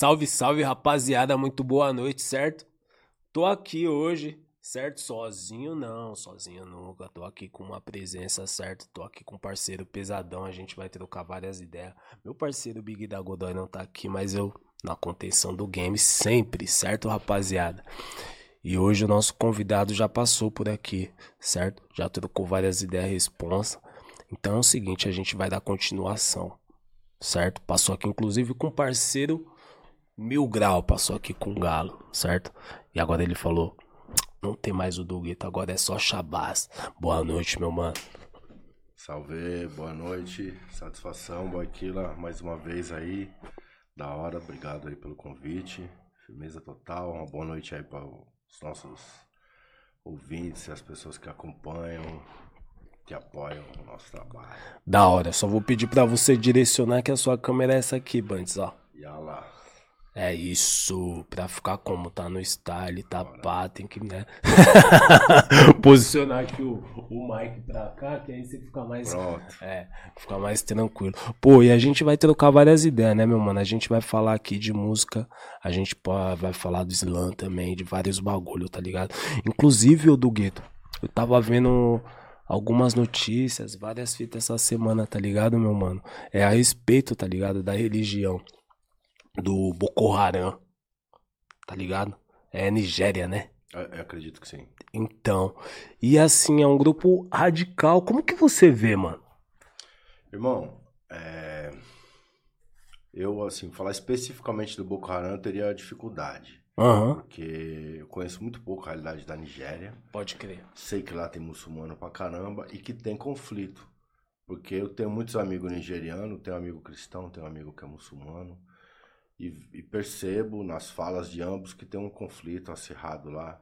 Salve, salve, rapaziada. Muito boa noite, certo? Tô aqui hoje, certo? Sozinho não, sozinho nunca. Tô aqui com uma presença, certo? Tô aqui com um parceiro pesadão. A gente vai trocar várias ideias. Meu parceiro Big da Godoy não tá aqui, mas eu na contenção do game sempre, certo, rapaziada? E hoje o nosso convidado já passou por aqui, certo? Já trocou várias ideias responsa. Então é o seguinte, a gente vai dar continuação, certo? Passou aqui inclusive com um parceiro Mil Grau, passou aqui com o Galo, certo? E agora ele falou, não tem mais o Duguito, agora é só Shabazz. Boa noite, meu mano. Salve, boa noite, satisfação, Boiquila, mais uma vez aí, da hora, obrigado aí pelo convite, firmeza total, uma boa noite aí para os nossos ouvintes, as pessoas que acompanham, que apoiam o nosso trabalho. Da hora, só vou pedir para você direcionar que a sua câmera é essa aqui, Bantes, ó. E lá. É isso, pra ficar como tá no style, tá pá, tem que, né? Posicionar aqui o, o mic pra cá, que aí você fica mais. Pronto. É, fica mais tranquilo. Pô, e a gente vai trocar várias ideias, né, meu mano? A gente vai falar aqui de música, a gente vai falar do slam também, de vários bagulho, tá ligado? Inclusive, o do Gueto, eu tava vendo algumas notícias, várias fitas essa semana, tá ligado, meu mano? É a respeito, tá ligado, da religião do Boko Haram. Tá ligado? É Nigéria, né? Eu, eu acredito que sim. Então, e assim, é um grupo radical. Como que você vê, mano? Irmão, é... eu, assim, falar especificamente do Boko Haram eu teria dificuldade. Uhum. Porque eu conheço muito pouco a realidade da Nigéria. Pode crer. Sei que lá tem muçulmano pra caramba e que tem conflito. Porque eu tenho muitos amigos nigerianos, tenho amigo cristão, tenho amigo que é muçulmano. E, e, percebo nas falas de ambos que tem um conflito acirrado lá.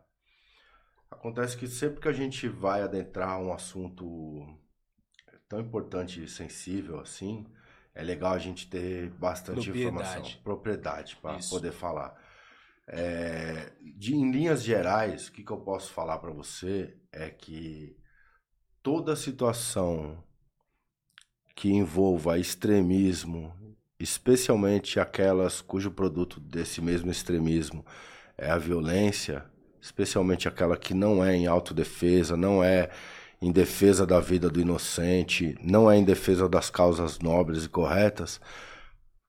Acontece que sempre que a gente vai adentrar um assunto tão importante e sensível assim, é legal a gente ter bastante Propriedade. informação, propriedade para poder falar. É, de, em linhas gerais, o que, que eu posso falar para você é que toda situação que envolva extremismo especialmente aquelas cujo produto desse mesmo extremismo é a violência, especialmente aquela que não é em autodefesa, não é em defesa da vida do inocente, não é em defesa das causas nobres e corretas,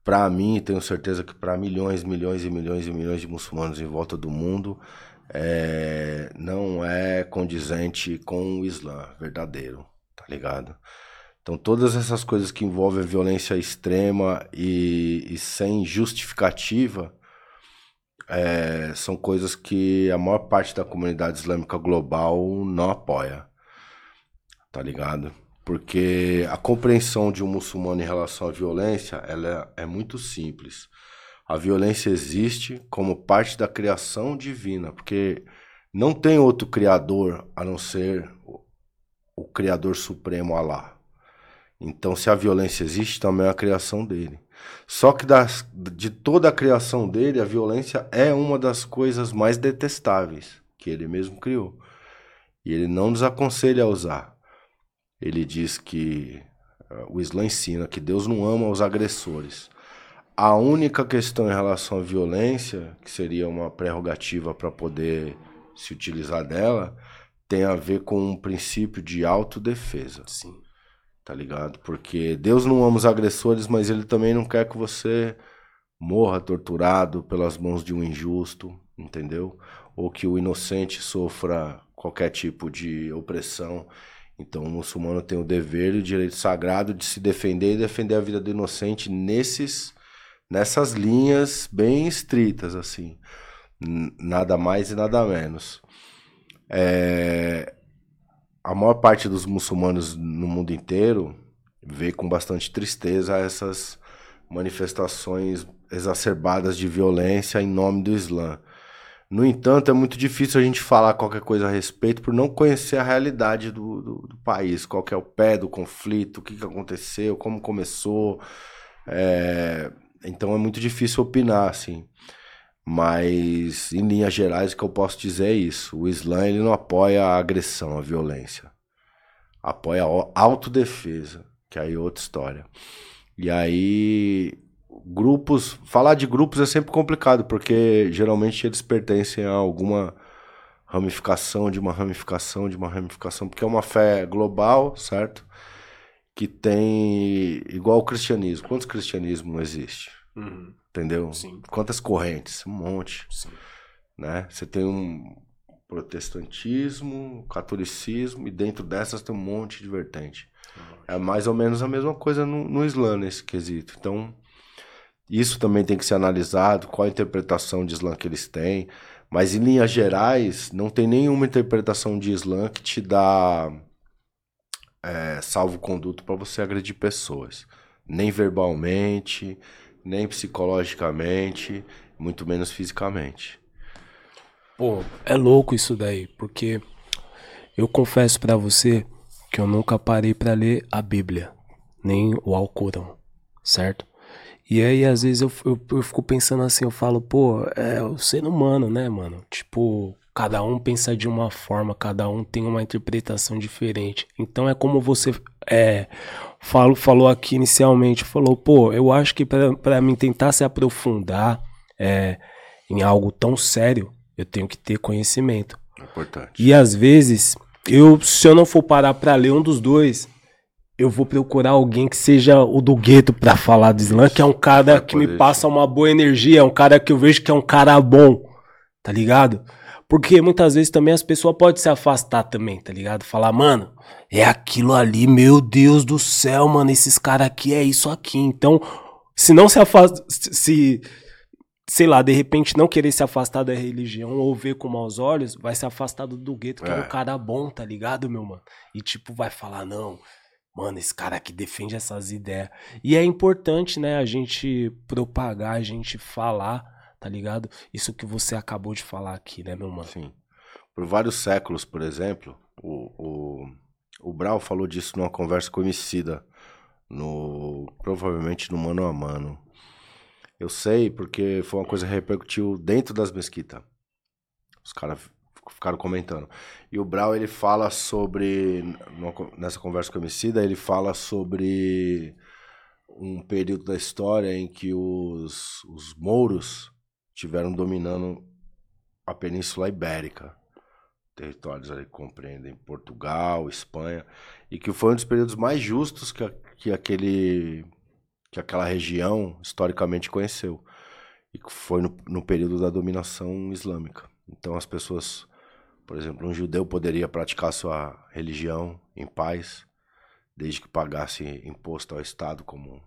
para mim, tenho certeza que para milhões, milhões e milhões e milhões de muçulmanos em volta do mundo, é, não é condizente com o Islã verdadeiro, tá ligado? Então, todas essas coisas que envolvem violência extrema e, e sem justificativa é, são coisas que a maior parte da comunidade islâmica global não apoia. Tá ligado? Porque a compreensão de um muçulmano em relação à violência ela é, é muito simples. A violência existe como parte da criação divina, porque não tem outro criador a não ser o Criador Supremo Allah. Então, se a violência existe, também é a criação dele. Só que das, de toda a criação dele, a violência é uma das coisas mais detestáveis que ele mesmo criou. E ele não nos aconselha a usar. Ele diz que uh, o Islã ensina que Deus não ama os agressores. A única questão em relação à violência, que seria uma prerrogativa para poder se utilizar dela, tem a ver com um princípio de autodefesa. Sim tá ligado? Porque Deus não ama os agressores, mas ele também não quer que você morra torturado pelas mãos de um injusto, entendeu? Ou que o inocente sofra qualquer tipo de opressão. Então o muçulmano tem o dever e o direito sagrado de se defender e defender a vida do inocente nesses nessas linhas bem estritas assim. Nada mais e nada menos. É, a maior parte dos muçulmanos no mundo inteiro vê com bastante tristeza essas manifestações exacerbadas de violência em nome do Islã. No entanto, é muito difícil a gente falar qualquer coisa a respeito por não conhecer a realidade do, do, do país, qual é o pé do conflito, o que, que aconteceu, como começou. É... Então é muito difícil opinar, assim. Mas, em linhas gerais, o que eu posso dizer é isso. O Islã ele não apoia a agressão, a violência. Apoia a autodefesa, que aí é outra história. E aí, grupos, falar de grupos é sempre complicado, porque geralmente eles pertencem a alguma ramificação de uma ramificação de uma ramificação, porque é uma fé global, certo? Que tem igual o cristianismo. Quantos cristianismo existe? Uhum. Entendeu? Sim. Quantas correntes? Um monte. Sim. Né? Você tem um protestantismo, catolicismo, e dentro dessas tem um monte de vertente. É mais ou menos a mesma coisa no, no Islã nesse quesito. Então, isso também tem que ser analisado, qual a interpretação de Islã que eles têm. Mas em linhas gerais, não tem nenhuma interpretação de Islã que te dá é, salvo-conduto para você agredir pessoas. Nem verbalmente, nem psicologicamente, muito menos fisicamente. Pô, é louco isso daí, porque eu confesso para você que eu nunca parei para ler a Bíblia, nem o Alcorão, certo? E aí, às vezes, eu, eu, eu, fico pensando assim, eu falo, pô, é o ser humano, né, mano? Tipo, cada um pensa de uma forma, cada um tem uma interpretação diferente. Então é como você é, falo, falou aqui inicialmente, falou, pô, eu acho que para mim tentar se aprofundar é, em algo tão sério, eu tenho que ter conhecimento. Importante. E às vezes, eu, se eu não for parar para ler um dos dois, eu vou procurar alguém que seja o do gueto para falar do Slam, que é um cara que me passa uma boa energia, é um cara que eu vejo que é um cara bom, tá ligado? Porque muitas vezes também as pessoas podem se afastar também, tá ligado? Falar, mano, é aquilo ali, meu Deus do céu, mano, esses caras aqui é isso aqui. Então, se não se afasta, se, sei lá, de repente não querer se afastar da religião ou ver com maus olhos, vai se afastar do gueto, que é. é um cara bom, tá ligado, meu mano? E tipo, vai falar, não, mano, esse cara aqui defende essas ideias. E é importante, né, a gente propagar, a gente falar, tá ligado? Isso que você acabou de falar aqui, né, meu mano? Sim. Por vários séculos, por exemplo, o, o, o Brau falou disso numa conversa com o no, provavelmente no Mano a Mano. Eu sei porque foi uma coisa que repercutiu dentro das mesquitas. Os caras ficaram comentando. E o Brau, ele fala sobre, nessa conversa com o Emicida, ele fala sobre um período da história em que os, os mouros tiveram dominando a Península Ibérica. Territórios ali que compreendem Portugal, Espanha, e que foi um dos períodos mais justos que, que, aquele, que aquela região historicamente conheceu. E que foi no, no período da dominação islâmica. Então as pessoas por exemplo, um judeu poderia praticar sua religião em paz, desde que pagasse imposto ao Estado como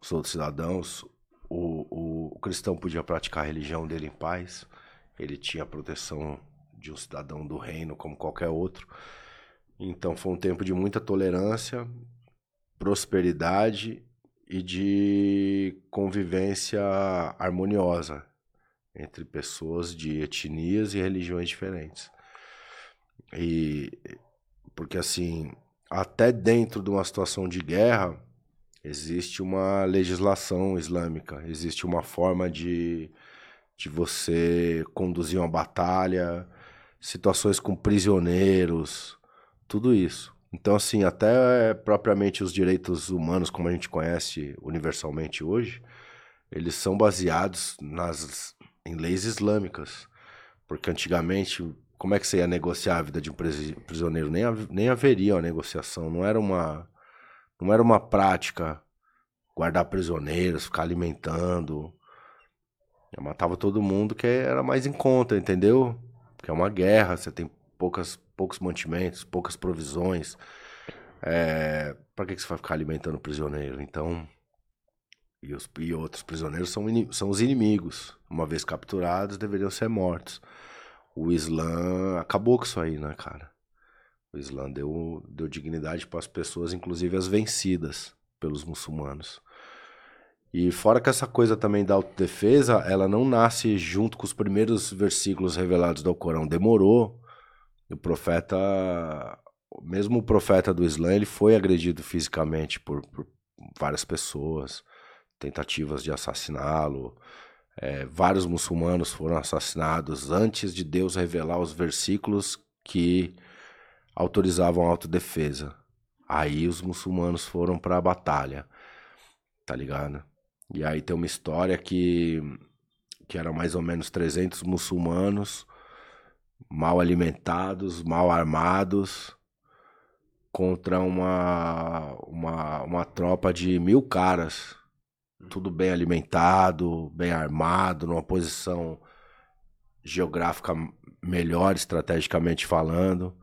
os outros cidadãos. O, o, o cristão podia praticar a religião dele em paz, ele tinha a proteção de um cidadão do reino como qualquer outro. Então foi um tempo de muita tolerância, prosperidade e de convivência harmoniosa entre pessoas de etnias e religiões diferentes. E porque assim, até dentro de uma situação de guerra, existe uma legislação islâmica, existe uma forma de, de você conduzir uma batalha, situações com prisioneiros, tudo isso. Então, assim, até propriamente os direitos humanos, como a gente conhece universalmente hoje, eles são baseados nas em leis islâmicas. Porque antigamente, como é que você ia negociar a vida de um prisioneiro? Nem, nem haveria uma negociação, não era uma, não era uma prática guardar prisioneiros, ficar alimentando. Eu matava todo mundo que era mais em conta, entendeu? Porque é uma guerra, você tem poucas, poucos mantimentos, poucas provisões. É, que, que você vai ficar alimentando prisioneiro? Então, e, os, e outros prisioneiros são, são os inimigos. Uma vez capturados, deveriam ser mortos. O Islã acabou com isso aí, né, cara? O Islã deu, deu dignidade para as pessoas, inclusive as vencidas pelos muçulmanos. E fora que essa coisa também da autodefesa, ela não nasce junto com os primeiros versículos revelados do Corão. Demorou. O profeta, mesmo o profeta do Islã, ele foi agredido fisicamente por, por várias pessoas tentativas de assassiná-lo. É, vários muçulmanos foram assassinados antes de Deus revelar os versículos que autorizavam a autodefesa. Aí os muçulmanos foram para a batalha, tá ligado? E aí tem uma história que, que era mais ou menos 300 muçulmanos mal alimentados, mal armados, contra uma, uma, uma tropa de mil caras. Tudo bem alimentado, bem armado, numa posição geográfica melhor, estrategicamente falando.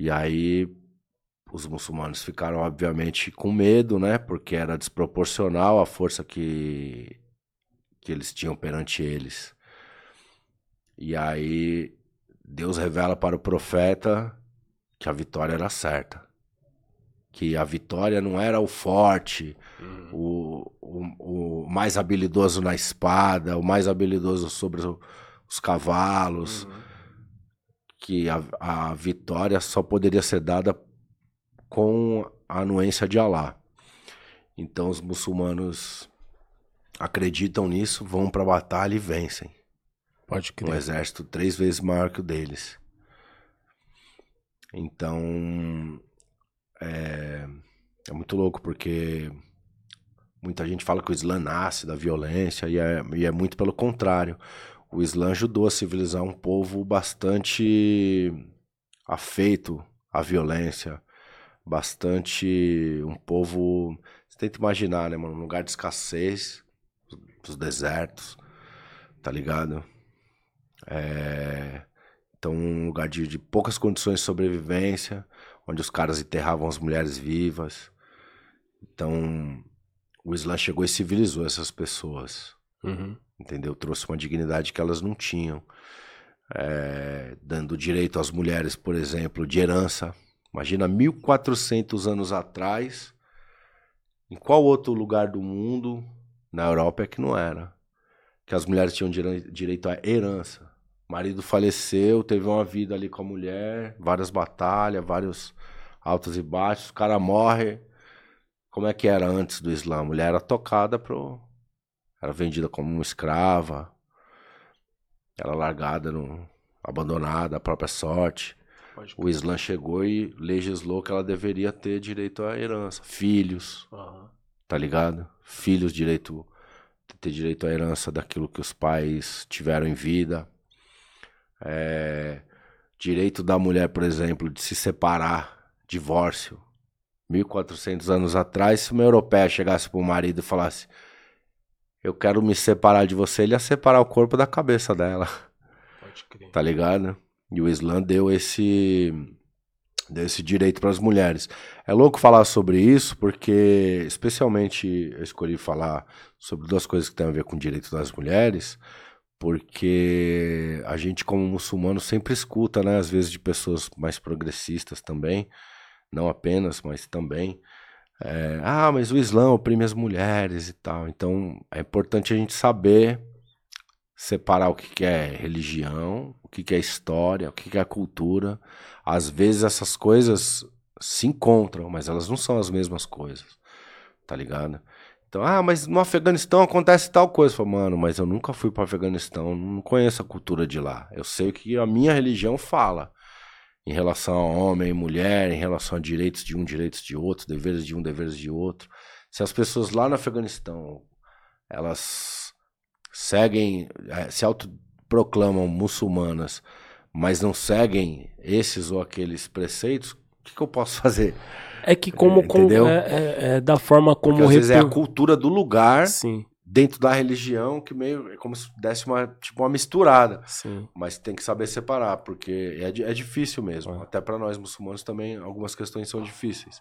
E aí os muçulmanos ficaram, obviamente, com medo, né? Porque era desproporcional a força que, que eles tinham perante eles. E aí Deus revela para o profeta que a vitória era certa. Que a vitória não era o forte, uhum. o, o, o, mais habilidoso na espada, o mais habilidoso sobre os cavalos. Uhum. Que a, a vitória só poderia ser dada com a anuência de Alá. Então os muçulmanos acreditam nisso, vão para a batalha e vencem. Pode crer. Um exército três vezes maior que o deles. Então, é, é muito louco porque muita gente fala que o Islã nasce da violência e é, e é muito pelo contrário. O Islã ajudou a civilizar um povo bastante afeito à violência, bastante um povo. Você tenta imaginar, né, mano? Um lugar de escassez, dos desertos, tá ligado? É... Então, um lugar de, de, poucas condições de sobrevivência, onde os caras enterravam as mulheres vivas. Então, o Islã chegou e civilizou essas pessoas. Uhum. Entendeu? Trouxe uma dignidade que elas não tinham. É... dando direito às mulheres, por exemplo, de herança. Imagina 1400 anos atrás, em qual outro lugar do mundo, na Europa é que não era, que as mulheres tinham direito à herança. O marido faleceu, teve uma vida ali com a mulher, várias batalhas, vários altos e baixos. O cara morre. Como é que era antes do Islã? A mulher era tocada pro. Era vendida como uma escrava. Era largada, no... abandonada à própria sorte. O Islã chegou e legislou que ela deveria ter direito à herança. Filhos. Uhum. Tá ligado? Filhos, direito. Ter direito à herança daquilo que os pais tiveram em vida. É, direito da mulher, por exemplo, de se separar, divórcio. 1400 anos atrás, se uma europeia chegasse para o marido e falasse: Eu quero me separar de você, ele ia separar o corpo da cabeça dela. Pode crer. Tá ligado? E o Islã deu esse, deu esse direito para as mulheres. É louco falar sobre isso, porque, especialmente, eu escolhi falar sobre duas coisas que têm a ver com o direito das mulheres porque a gente como muçulmano sempre escuta, né, às vezes de pessoas mais progressistas também, não apenas, mas também, é, ah, mas o Islã oprime as mulheres e tal. Então é importante a gente saber separar o que é religião, o que é história, o que é cultura. Às vezes essas coisas se encontram, mas elas não são as mesmas coisas, tá ligado? Então, ah, mas no Afeganistão acontece tal coisa. Falo, mano, mas eu nunca fui para o Afeganistão, não conheço a cultura de lá. Eu sei o que a minha religião fala em relação a homem e mulher, em relação a direitos de um, direitos de outro, deveres de um, deveres de outro. Se as pessoas lá no Afeganistão, elas seguem, eh, se autoproclamam muçulmanas, mas não seguem esses ou aqueles preceitos, o que, que eu posso fazer? É que como, como é, é, é, da forma como Porque, às vezes é a cultura do lugar Sim. Dentro da religião que meio é como se desse uma tipo uma misturada. Sim. Mas tem que saber separar porque é, é difícil mesmo. É. Até para nós muçulmanos também algumas questões são difíceis.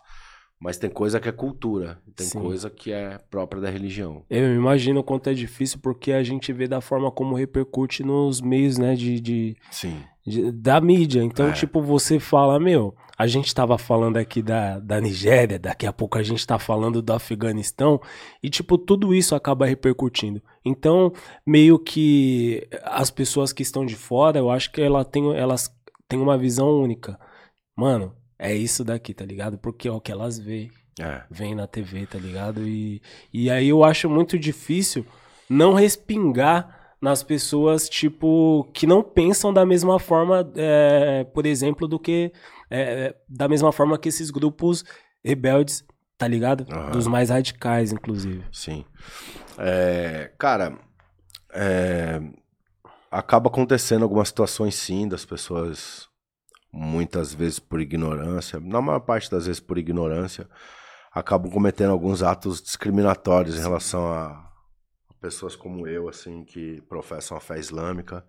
Mas tem coisa que é cultura, tem Sim. coisa que é própria da religião. Eu imagino o quanto é difícil porque a gente vê da forma como repercute nos meios, né, de, de, Sim. De, da mídia. Então, é. tipo, você fala, meu, a gente estava falando aqui da, da Nigéria, daqui a pouco a gente está falando do Afeganistão, e tipo, tudo isso acaba repercutindo. Então, meio que as pessoas que estão de fora, eu acho que ela tem, elas têm uma visão única. Mano, é isso daqui, tá ligado? Porque é o que elas veem. É. Vem na TV, tá ligado? E, e aí eu acho muito difícil não respingar nas pessoas, tipo, que não pensam da mesma forma, é, por exemplo, do que. É, da mesma forma que esses grupos rebeldes Tá ligado? Uhum. Dos mais radicais, inclusive. Sim. É, cara, é, acaba acontecendo algumas situações sim das pessoas muitas vezes por ignorância, na maior parte das vezes por ignorância, acabam cometendo alguns atos discriminatórios em relação a pessoas como eu, assim, que professam a fé islâmica.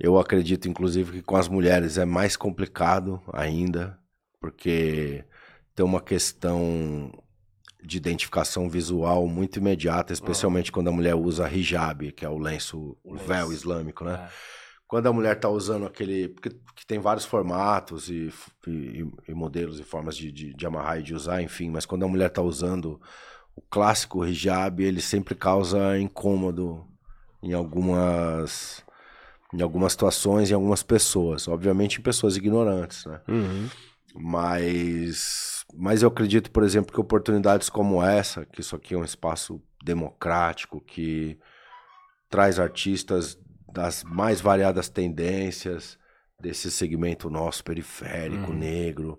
Eu acredito, inclusive, que com as mulheres é mais complicado ainda, porque tem uma questão de identificação visual muito imediata, especialmente quando a mulher usa hijab, que é o lenço, o, o véu islâmico, né? É. Quando a mulher está usando aquele. Porque, porque, tem vários formatos e, e, e modelos e formas de, de, de, amarrar e de usar, enfim, mas quando a mulher está usando o clássico hijab, ele sempre causa incômodo em algumas. Em algumas situações, em algumas pessoas. Obviamente em pessoas ignorantes, né? Uhum. Mas, mas eu acredito, por exemplo, que oportunidades como essa, que isso aqui é um espaço democrático, que traz artistas das mais variadas tendências desse segmento nosso periférico, uhum. negro,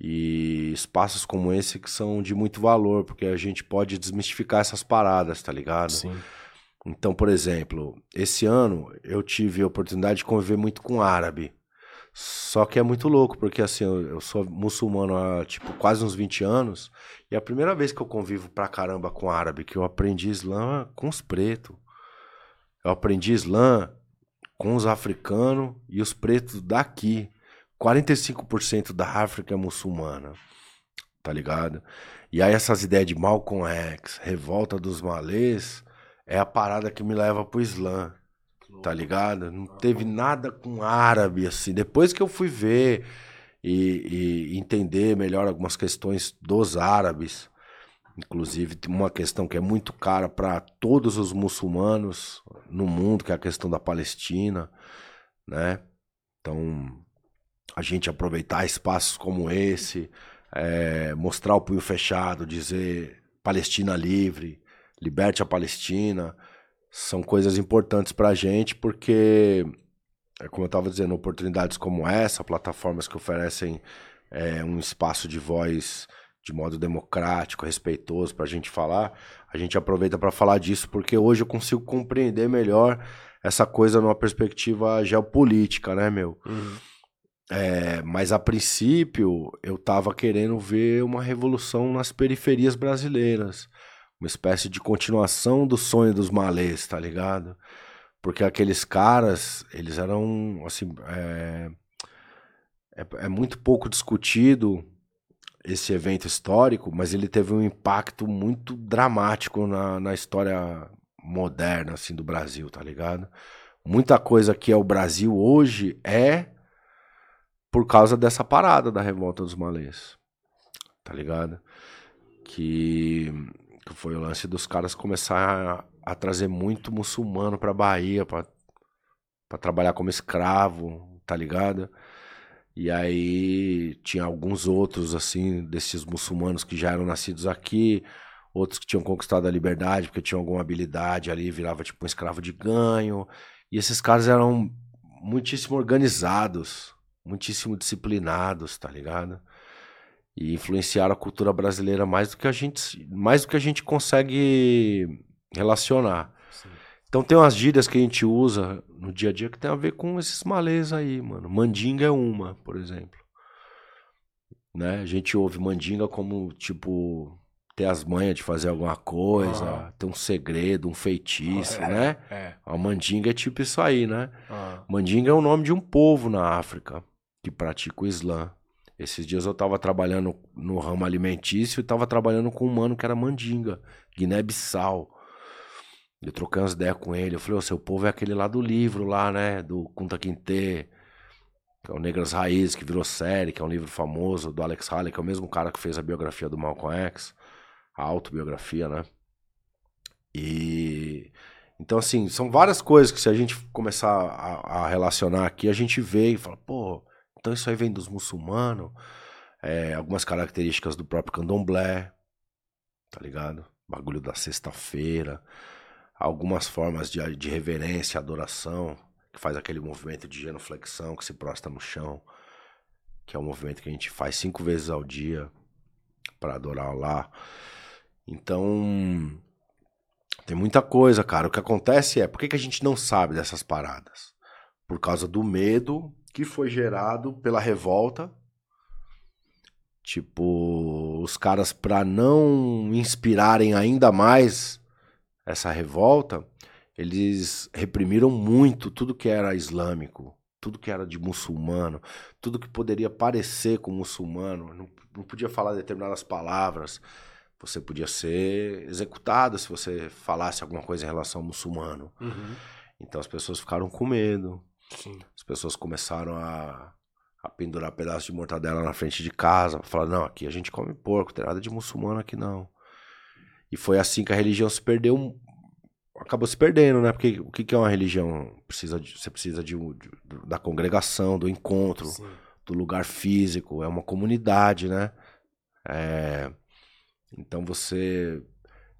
e espaços como esse que são de muito valor, porque a gente pode desmistificar essas paradas, tá ligado? Sim. Então, por exemplo, esse ano eu tive a oportunidade de conviver muito com árabe. Só que é muito louco, porque assim, eu, sou muçulmano há, tipo, quase uns 20 anos, e a primeira vez que eu convivo pra caramba com árabe, que eu aprendi Islã com os pretos. Eu aprendi Islã com os africanos e os pretos daqui. 45% da África é muçulmana, tá ligado? E aí essas ideias de Malcolm X, revolta dos malês, é a parada que me leva pro Islã tá ligado? Não teve nada com árabe, assim. Depois que eu fui ver e, e entender melhor algumas questões dos árabes, inclusive uma questão que é muito cara para todos os muçulmanos no mundo, que é a questão da Palestina, né? Então, a gente aproveitar espaços como esse, é, mostrar o punho fechado, dizer Palestina livre, liberte a Palestina, são coisas importantes para a gente, porque, é como eu estava dizendo, oportunidades como essa, plataformas que oferecem é, um espaço de voz de modo democrático, respeitoso para a gente falar, a gente aproveita para falar disso, porque hoje eu consigo compreender melhor essa coisa numa perspectiva geopolítica, né, meu? Uhum. É, mas a princípio eu estava querendo ver uma revolução nas periferias brasileiras uma espécie de continuação do sonho dos malês, tá ligado? Porque aqueles caras, eles eram, assim, é, é, é muito pouco discutido esse evento histórico, mas ele teve um impacto muito dramático na, na história moderna, assim, do Brasil, tá ligado? Muita coisa que é o Brasil hoje é por causa dessa parada da revolta dos malês, tá ligado? Que que foi o lance dos caras começar a, a trazer muito muçulmano pra Bahia pra trabalhar como escravo, tá ligado? E aí tinha alguns outros, assim, desses muçulmanos que já eram nascidos aqui, outros que tinham conquistado a liberdade porque tinham alguma habilidade ali, virava tipo um escravo de ganho. E esses caras eram muitíssimo organizados, muitíssimo disciplinados, tá ligado? E influenciaram a cultura brasileira mais do que a gente, mais do que a gente consegue relacionar. Sim. Então tem umas gírias que a gente usa no dia a dia que tem a ver com esses malês aí, mano. Mandinga é uma, por exemplo. Né? A gente ouve mandinga como, tipo, ter as manhas de fazer alguma coisa, uhum. ter um segredo, um feitiço, é, né? É. A mandinga é tipo isso aí, né? Uhum. Mandinga é o nome de um povo na África que pratica o Islã. Esses dias eu tava trabalhando no ramo alimentício e tava trabalhando com um mano que era mandinga, Guiné-Bissau. Eu troquei umas ideias com ele. Eu falei, o seu povo é aquele lá do livro, lá, né? Do Kunta Kinte, que é o Negras Raízes, que virou série, que é um livro famoso, do Alex Haley, que é o mesmo cara que fez a biografia do Malcolm X, a autobiografia, né? E. Então, assim, são várias coisas que se a gente começar a, a relacionar aqui, a gente vê e fala, pô, então isso aí vem dos muçulmanos, é, algumas características do próprio candomblé, tá ligado? Bagulho da sexta-feira, algumas formas de, de reverência, adoração, que faz aquele movimento de genuflexão, que se prostra no chão, que é um movimento que a gente faz cinco vezes ao dia para adorar lá. Então, tem muita coisa, cara. O que acontece é, por que, que a gente não sabe dessas paradas? Por causa do medo que foi gerado pela revolta. Tipo, os caras, para não inspirarem ainda mais essa revolta, eles reprimiram muito tudo que era islâmico, tudo que era de muçulmano, tudo que poderia parecer com muçulmano. Não, não podia falar determinadas palavras. Você podia ser executado se você falasse alguma coisa em relação ao muçulmano. Uhum. Então as pessoas ficaram com medo. Sim. As pessoas começaram a, a pendurar pedaços de mortadela na frente de casa, falar, não, aqui a gente come porco, tem nada de muçulmano aqui não. E foi assim que a religião se perdeu, acabou se perdendo, né? Porque o que é uma religião? Precisa de, você precisa de, de, da congregação, do encontro, Sim. do lugar físico, é uma comunidade, né? É, então você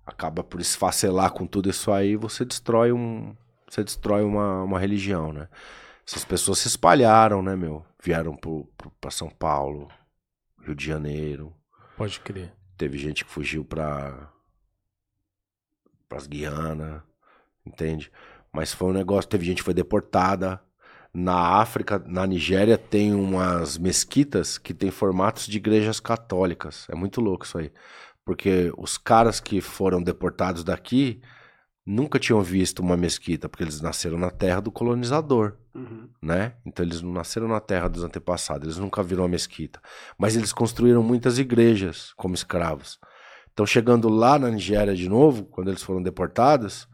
acaba por esfacelar com tudo isso aí, você destrói um, você destrói uma, uma religião, né? Essas pessoas se espalharam, né, meu? Vieram para São Paulo, Rio de Janeiro. Pode crer. Teve gente que fugiu para as Guiana, entende? Mas foi um negócio, teve gente que foi deportada. Na África, na Nigéria, tem umas mesquitas que tem formatos de igrejas católicas. É muito louco isso aí. Porque os caras que foram deportados daqui, nunca tinham visto uma mesquita, porque eles nasceram na terra do colonizador, uhum. né? Então eles não nasceram na terra dos antepassados, eles nunca viram uma mesquita. Mas eles construíram muitas igrejas como escravos. Então chegando lá na Nigéria de novo, quando eles foram deportados,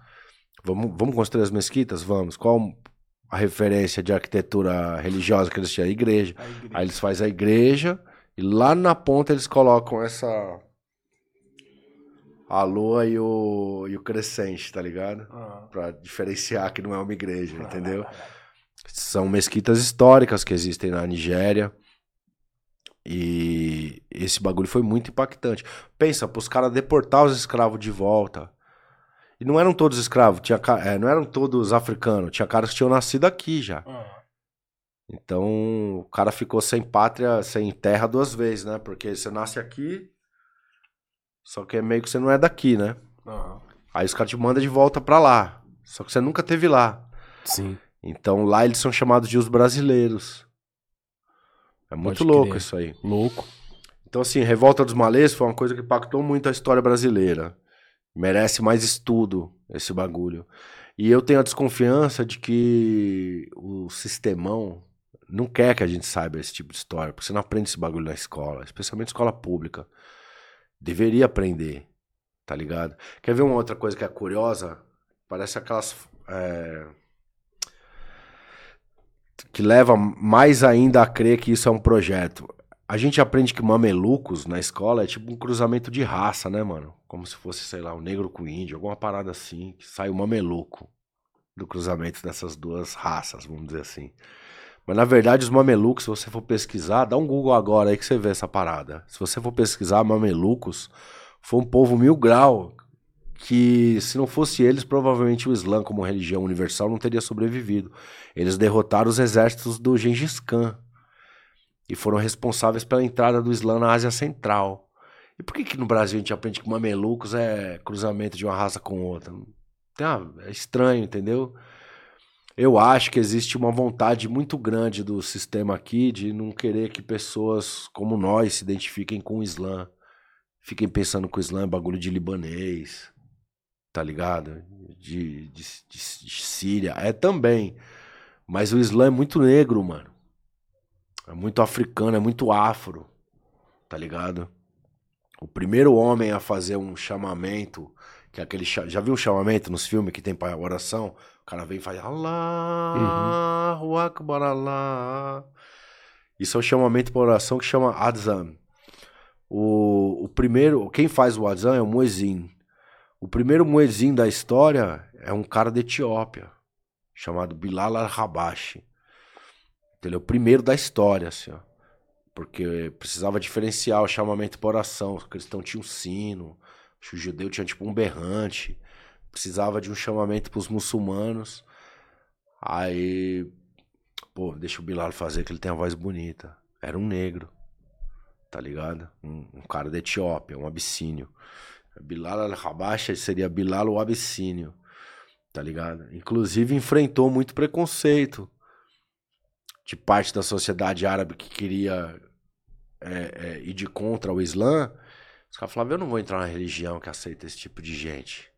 vamos, vamos construir as mesquitas? Vamos. Qual a referência de arquitetura religiosa que eles tinham? A igreja. A igreja. Aí eles fazem a igreja e lá na ponta eles colocam essa a lua e o, e o crescente, tá ligado? Uhum. Pra diferenciar que não é uma igreja, entendeu? São mesquitas históricas que existem na Nigéria. E esse bagulho foi muito impactante. Pensa, pros caras deportar os escravos de volta. E não eram todos escravos, tinha, é, não eram todos africanos, tinha caras que tinham nascido aqui já. Uhum. Então o cara ficou sem pátria, sem terra duas vezes, né? Porque você nasce aqui, só que é meio que você não é daqui, né? Uhum. Aí os caras te mandam de volta pra lá. Só que você nunca teve lá. Sim. Então lá eles são chamados de os brasileiros. É muito Pode louco crer. isso aí. Louco. Então, assim, Revolta dos Malês foi uma coisa que impactou muito a história brasileira. Merece mais estudo esse bagulho. E eu tenho a desconfiança de que o sistemão não quer que a gente saiba esse tipo de história, porque você não aprende esse bagulho na escola, especialmente escola pública. Deveria aprender, tá ligado? Quer ver uma outra coisa que é curiosa? Parece aquelas. É... Que leva mais ainda a crer que isso é um projeto. A gente aprende que mamelucos na escola é tipo um cruzamento de raça, né, mano? Como se fosse, sei lá, um negro com índio, alguma parada assim, que sai o mameluco do cruzamento dessas duas raças, vamos dizer assim. Mas na verdade, os mamelucos, se você for pesquisar, dá um Google agora aí que você vê essa parada. Se você for pesquisar, mamelucos foi um povo mil grau que, se não fosse eles, provavelmente o Islã, como religião universal, não teria sobrevivido. Eles derrotaram os exércitos do Gengis Khan e foram responsáveis pela entrada do Islã na Ásia Central. E por que, que no Brasil a gente aprende que mamelucos é cruzamento de uma raça com outra? É estranho, entendeu? Eu acho que existe uma vontade muito grande do sistema aqui de não querer que pessoas como nós se identifiquem com o Islã. Fiquem pensando que o Islã é bagulho de libanês, tá ligado? De, de, de, de Síria. É também. Mas o Islã é muito negro, mano. É muito africano, é muito afro, tá ligado? O primeiro homem a fazer um chamamento, que é aquele. Já viu um chamamento nos filmes que tem para oração? O cara vem e faz Allahu uhum. Akbar Allah. Isso é um chamamento para oração que chama Adzan. O, o primeiro, quem faz o Adzan é o Muezin. O primeiro Muezin da história é um cara da Etiópia, chamado Bilal al-Habashi. Ele é o primeiro da história, assim, ó. Porque precisava diferenciar o chamamento para oração. O cristão tinha um sino, o judeu tinha tipo um berrante precisava de um chamamento para os muçulmanos. Aí, pô, deixa o Bilal fazer que ele tem a voz bonita. Era um negro. tá ligado? Um, um cara da Etiópia, um abissínio. Bilal al-Rabacha seria Bilal o abissínio, tá ligado? Inclusive enfrentou muito preconceito de parte da sociedade árabe que queria é, é, ir de contra o Islã. Os caras falavam, eu não vou entrar na religião que aceita esse tipo de gente.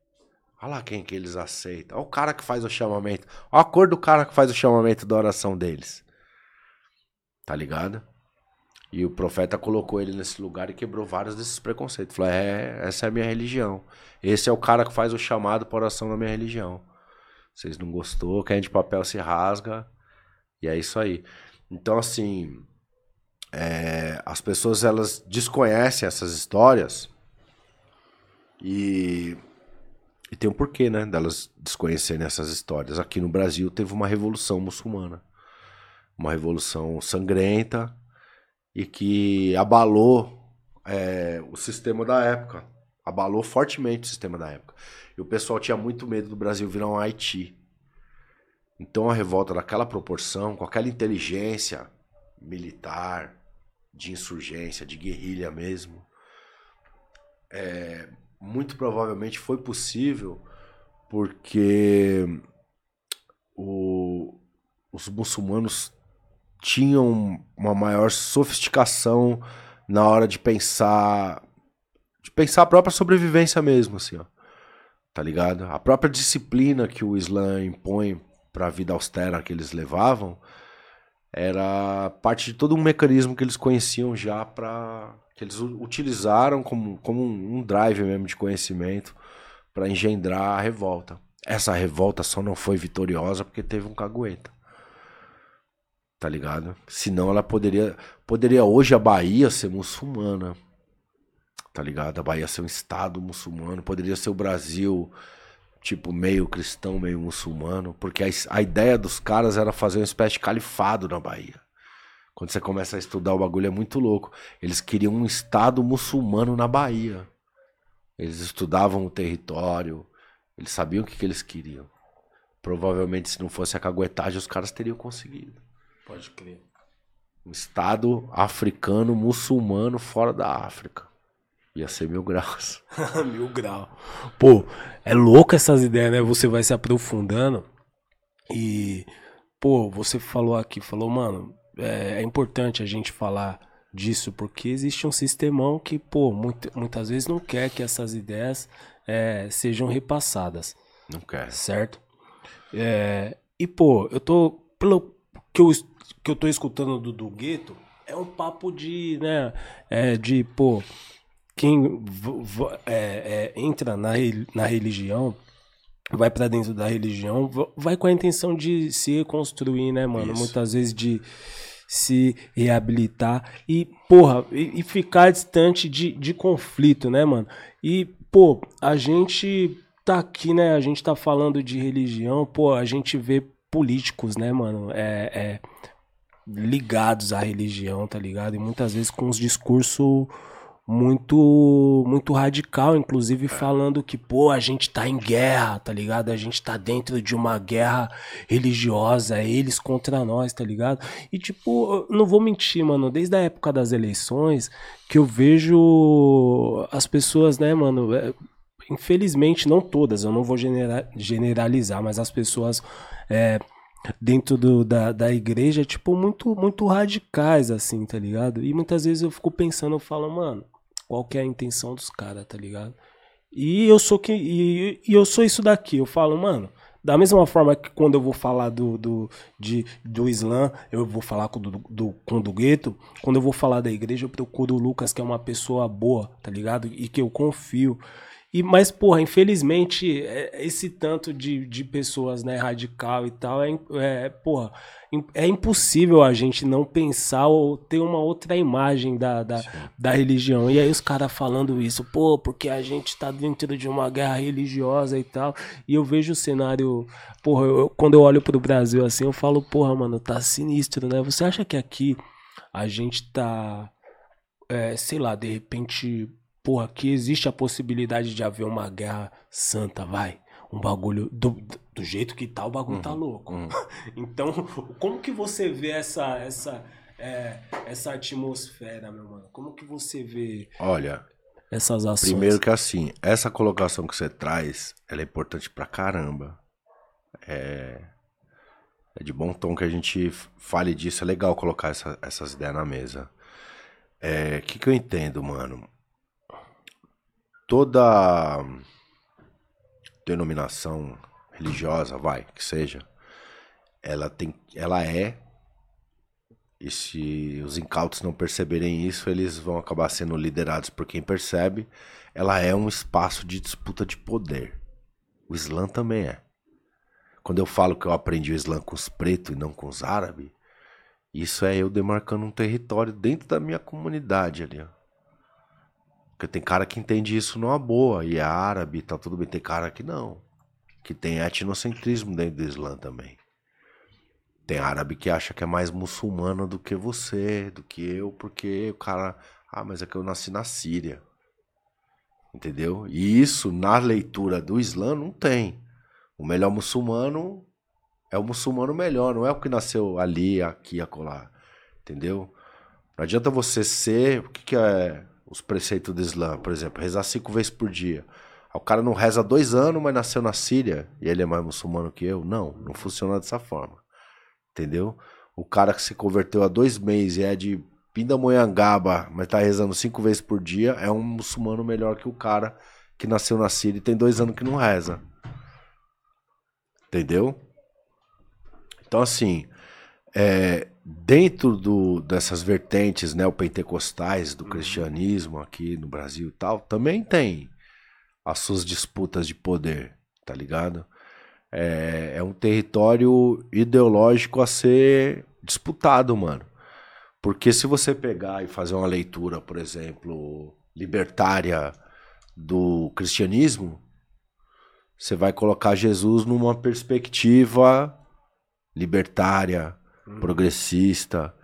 Olha lá quem que eles aceitam. Olha o cara que faz o chamamento. Olha a cor do cara que faz o chamamento da oração deles. Tá ligado? E o profeta colocou ele nesse lugar e quebrou vários desses preconceitos. Falou: é, essa é a minha religião. Esse é o cara que faz o chamado para oração da minha religião. Vocês não gostou, quem de papel se rasga. E é isso aí. Então, assim, é, as pessoas elas desconhecem essas histórias e, e tem um porquê, né, delas desconhecerem essas histórias. Aqui no Brasil teve uma revolução muçulmana, uma revolução sangrenta e que abalou é, o sistema da época. Abalou fortemente o sistema da época. E o pessoal tinha muito medo do Brasil virar um Haiti. Então a revolta daquela proporção, com aquela inteligência militar, de insurgência, de guerrilha mesmo, é, muito provavelmente foi possível porque o, os muçulmanos tinham uma maior sofisticação na hora de pensar de pensar a própria sobrevivência mesmo, assim, ó. Tá ligado? A própria disciplina que o Islã impõe para a vida austera que eles levavam era parte de todo um mecanismo que eles conheciam já para que eles utilizaram como, como um drive mesmo de conhecimento para engendrar a revolta. Essa revolta só não foi vitoriosa porque teve um cagueta. Tá ligado? Senão ela poderia. Poderia hoje a Bahia ser muçulmana. Tá ligado? A Bahia ser um estado muçulmano. Poderia ser o Brasil, tipo, meio cristão, meio muçulmano. Porque a, a ideia dos caras era fazer uma espécie de califado na Bahia. Quando você começa a estudar o bagulho é muito louco. Eles queriam um estado muçulmano na Bahia. Eles estudavam o território. Eles sabiam o que, que eles queriam. Provavelmente, se não fosse a caguetagem, os caras teriam conseguido. Pode crer. Um estado africano muçulmano fora da África. Ia ser mil graus. mil graus. Pô, é louco essas ideias, né? Você vai se aprofundando. E, pô, você falou aqui, falou, mano, é, é importante a gente falar disso, porque existe um sistemão que, pô, muito, muitas vezes não quer que essas ideias é, sejam repassadas. Não quer. Certo? É, e, pô, eu tô. Pelo que eu que eu tô escutando do, do Gueto é um papo de, né, é, de, pô, quem é, é, entra na, na religião, vai para dentro da religião, vai com a intenção de se reconstruir, né, mano? Isso. Muitas vezes de se reabilitar e, porra, e, e, ficar distante de, de conflito, né, mano? E, pô, a gente tá aqui, né? A gente tá falando de religião, pô, a gente vê políticos, né, mano? É, é, ligados à religião, tá ligado? E muitas vezes com uns discursos muito muito radical, inclusive falando que, pô, a gente tá em guerra, tá ligado? A gente tá dentro de uma guerra religiosa, eles contra nós, tá ligado? E tipo, não vou mentir, mano, desde a época das eleições que eu vejo as pessoas, né, mano, é, infelizmente não todas, eu não vou generalizar, mas as pessoas é, dentro do, da, da igreja, tipo, muito, muito radicais, assim, tá ligado? E muitas vezes eu fico pensando, eu falo, mano, qual que é a intenção dos caras, tá ligado? E eu sou que. E, e, eu sou isso daqui, eu falo, mano. Da mesma forma que quando eu vou falar do, do, de, do Islã, eu vou falar com, do, do, com do gueto. Quando eu vou falar da igreja, eu procuro o Lucas, que é uma pessoa boa, tá ligado? E que eu confio. E, mas, porra, infelizmente, é, esse tanto de, de pessoas, né, radical e tal, é, é, porra, é impossível a gente não pensar ou ter uma outra imagem da, da, da religião. E aí os caras falando isso, pô, porque a gente tá dentro de uma guerra religiosa e tal. E eu vejo o cenário, porra, eu, quando eu olho pro Brasil assim, eu falo, porra, mano, tá sinistro, né? Você acha que aqui a gente tá, é, sei lá, de repente porra, que existe a possibilidade de haver uma guerra santa, vai. Um bagulho. Do, do jeito que tá, o bagulho tá uhum, tá louco. Uhum. então, como que você vê essa, essa, é, essa atmosfera, meu mano? Como que você vê Olha, essas ações? Primeiro que assim, essa colocação que você traz, ela é importante pra caramba. É, é de bom tom que a gente fale disso, é legal colocar essa, essas ideias na mesa. O é, que, que eu entendo, mano? Toda denominação religiosa, vai, que seja, ela tem, ela é e se os incautos não perceberem isso, eles vão acabar sendo liderados por quem percebe. Ela é um espaço de disputa de poder. O Islã também é. Quando eu falo que eu aprendi o Islã com os pretos e não com os árabes, isso é eu demarcando um território dentro da minha comunidade ali, ó. Porque tem cara que entende isso numa boa, e é árabe, tá tudo bem. Tem cara que não. Que tem etnocentrismo dentro do Islã também. Tem árabe que acha que é mais muçulmano do que você, do que eu, porque o cara. Ah, mas é que eu nasci na Síria. Entendeu? E isso, na leitura do Islã, não tem. O melhor muçulmano é o muçulmano melhor, não é o que nasceu ali, aqui, acolá. Entendeu? Não adianta você ser. O que, que é os preceitos do Islã? Por exemplo, rezar cinco vezes por dia. O cara não reza dois anos, mas nasceu na Síria e ele é mais muçulmano que eu? Não, não funciona dessa forma. Entendeu? O cara que se converteu há dois meses e é de Pindamonhangaba, mas tá rezando cinco vezes por dia, é um muçulmano melhor que o cara que nasceu na Síria e tem dois anos que não reza. Entendeu? Então, assim, é, dentro do, dessas vertentes neopentecostais do uhum. cristianismo aqui no Brasil e tal, também tem as suas disputas de poder, tá ligado? é, é um território ideológico a ser disputado, mano. Porque se você pegar e fazer uma leitura, por exemplo, libertária do cristianismo, você vai colocar Jesus numa perspectiva libertária, hum. progressista,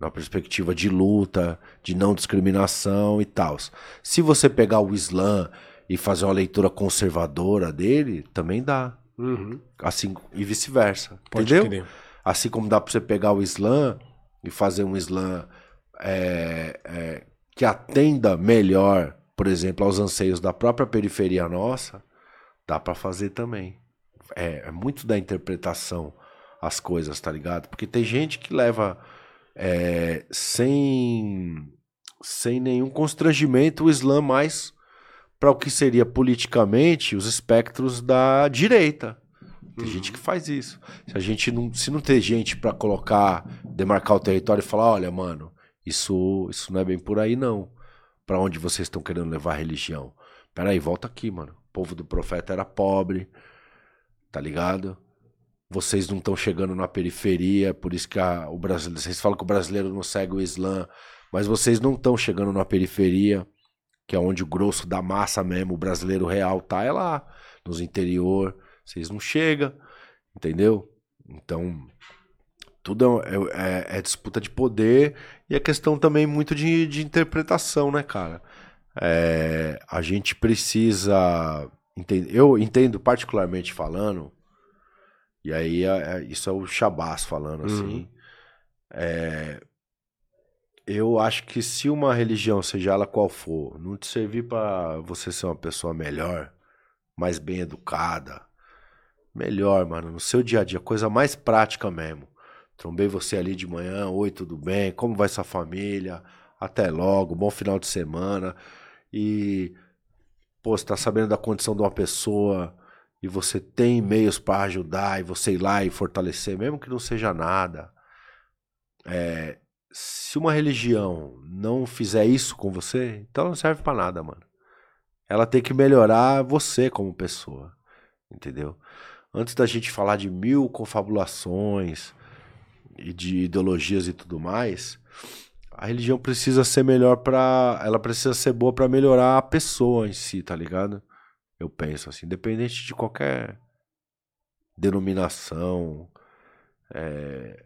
uma perspectiva de luta, de não discriminação e tal. Se você pegar o Islã e fazer uma leitura conservadora dele, também dá. Uhum. Assim, e vice-versa. Entendeu? Querer. Assim como dá pra você pegar o Islã e fazer um Islã é, é, que atenda melhor, por exemplo, aos anseios da própria periferia nossa, dá para fazer também. É, é, muito da interpretação as coisas, tá ligado? Porque tem gente que leva é, sem, sem nenhum constrangimento o Islã mais para o que seria politicamente os espectros da direita. Tem uhum. gente que faz isso. Se a gente não, se não ter gente para colocar, demarcar o território e falar, olha, mano, isso, isso não é bem por aí não. Para onde vocês estão querendo levar a religião? Peraí, volta aqui, mano. O povo do profeta era pobre, tá ligado? Vocês não estão chegando na periferia, por isso que a, o brasileiro, vocês falam que o brasileiro não segue o Islã, mas vocês não estão chegando na periferia que é onde o grosso da massa mesmo, o brasileiro real tá, é lá, nos interior, vocês não chegam, entendeu? Então, tudo é, é, é, disputa de poder e é questão também muito de, de interpretação, né, cara? É, a gente precisa. Entender, eu entendo particularmente falando, e aí é, é isso é o Shabazz falando assim. Uhum. É, eu acho que se uma religião, seja ela qual for, não te servir para você ser uma pessoa melhor, mais bem educada, melhor, mano, no seu dia a dia, coisa mais prática mesmo. Trombei você ali de manhã, oi, tudo bem? Como vai sua família? Até logo, bom final de semana. E, pô, você tá sabendo da condição de uma pessoa e você tem meios para ajudar e você ir lá e fortalecer, mesmo que não seja nada. É, se uma religião não fizer isso com você, então não serve para nada, mano. Ela tem que melhorar você como pessoa, entendeu? Antes da gente falar de mil confabulações e de ideologias e tudo mais, a religião precisa ser melhor para, ela precisa ser boa para melhorar a pessoa em si, tá ligado? Eu penso assim, independente de qualquer denominação, é,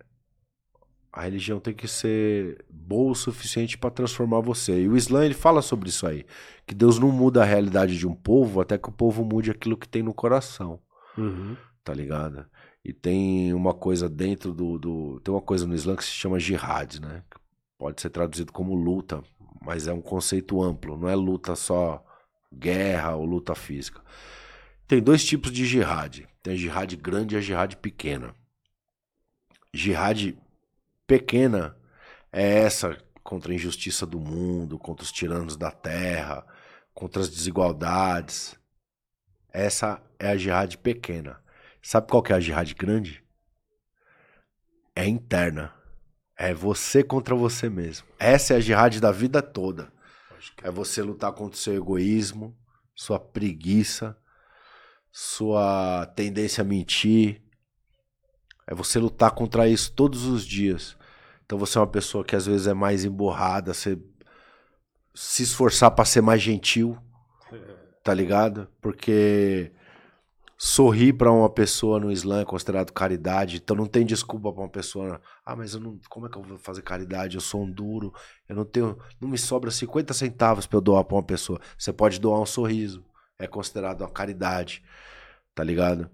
a religião tem que ser boa o suficiente para transformar você. E o Islã ele fala sobre isso aí, que Deus não muda a realidade de um povo até que o povo mude aquilo que tem no coração. Uhum. tá ligado? E tem uma coisa dentro do, do. Tem uma coisa no Islã que se chama jihad, né? Pode ser traduzido como luta, mas é um conceito amplo, não é luta só guerra ou luta física. Tem dois tipos de jihad. Tem a jihad grande e a jihad pequena. Jihad pequena é essa contra a injustiça do mundo, contra os tiranos da terra, contra as desigualdades. Essa é a jihad pequena. Sabe qual que é a jihad grande? É interna. É você contra você mesmo. Essa é a jihad da vida toda. É você lutar contra o seu egoísmo, sua preguiça, sua tendência a mentir. É você lutar contra isso todos os dias. Então você é uma pessoa que às vezes é mais emborrada, você se esforçar para ser mais gentil, tá ligado? Porque sorrir para uma pessoa no Islã é considerado caridade, então não tem desculpa para uma pessoa, ah, mas eu não, como é que eu vou fazer caridade? Eu sou um duro, eu não tenho, não me sobra 50 centavos para eu doar para uma pessoa. Você pode doar um sorriso, é considerado uma caridade, tá ligado?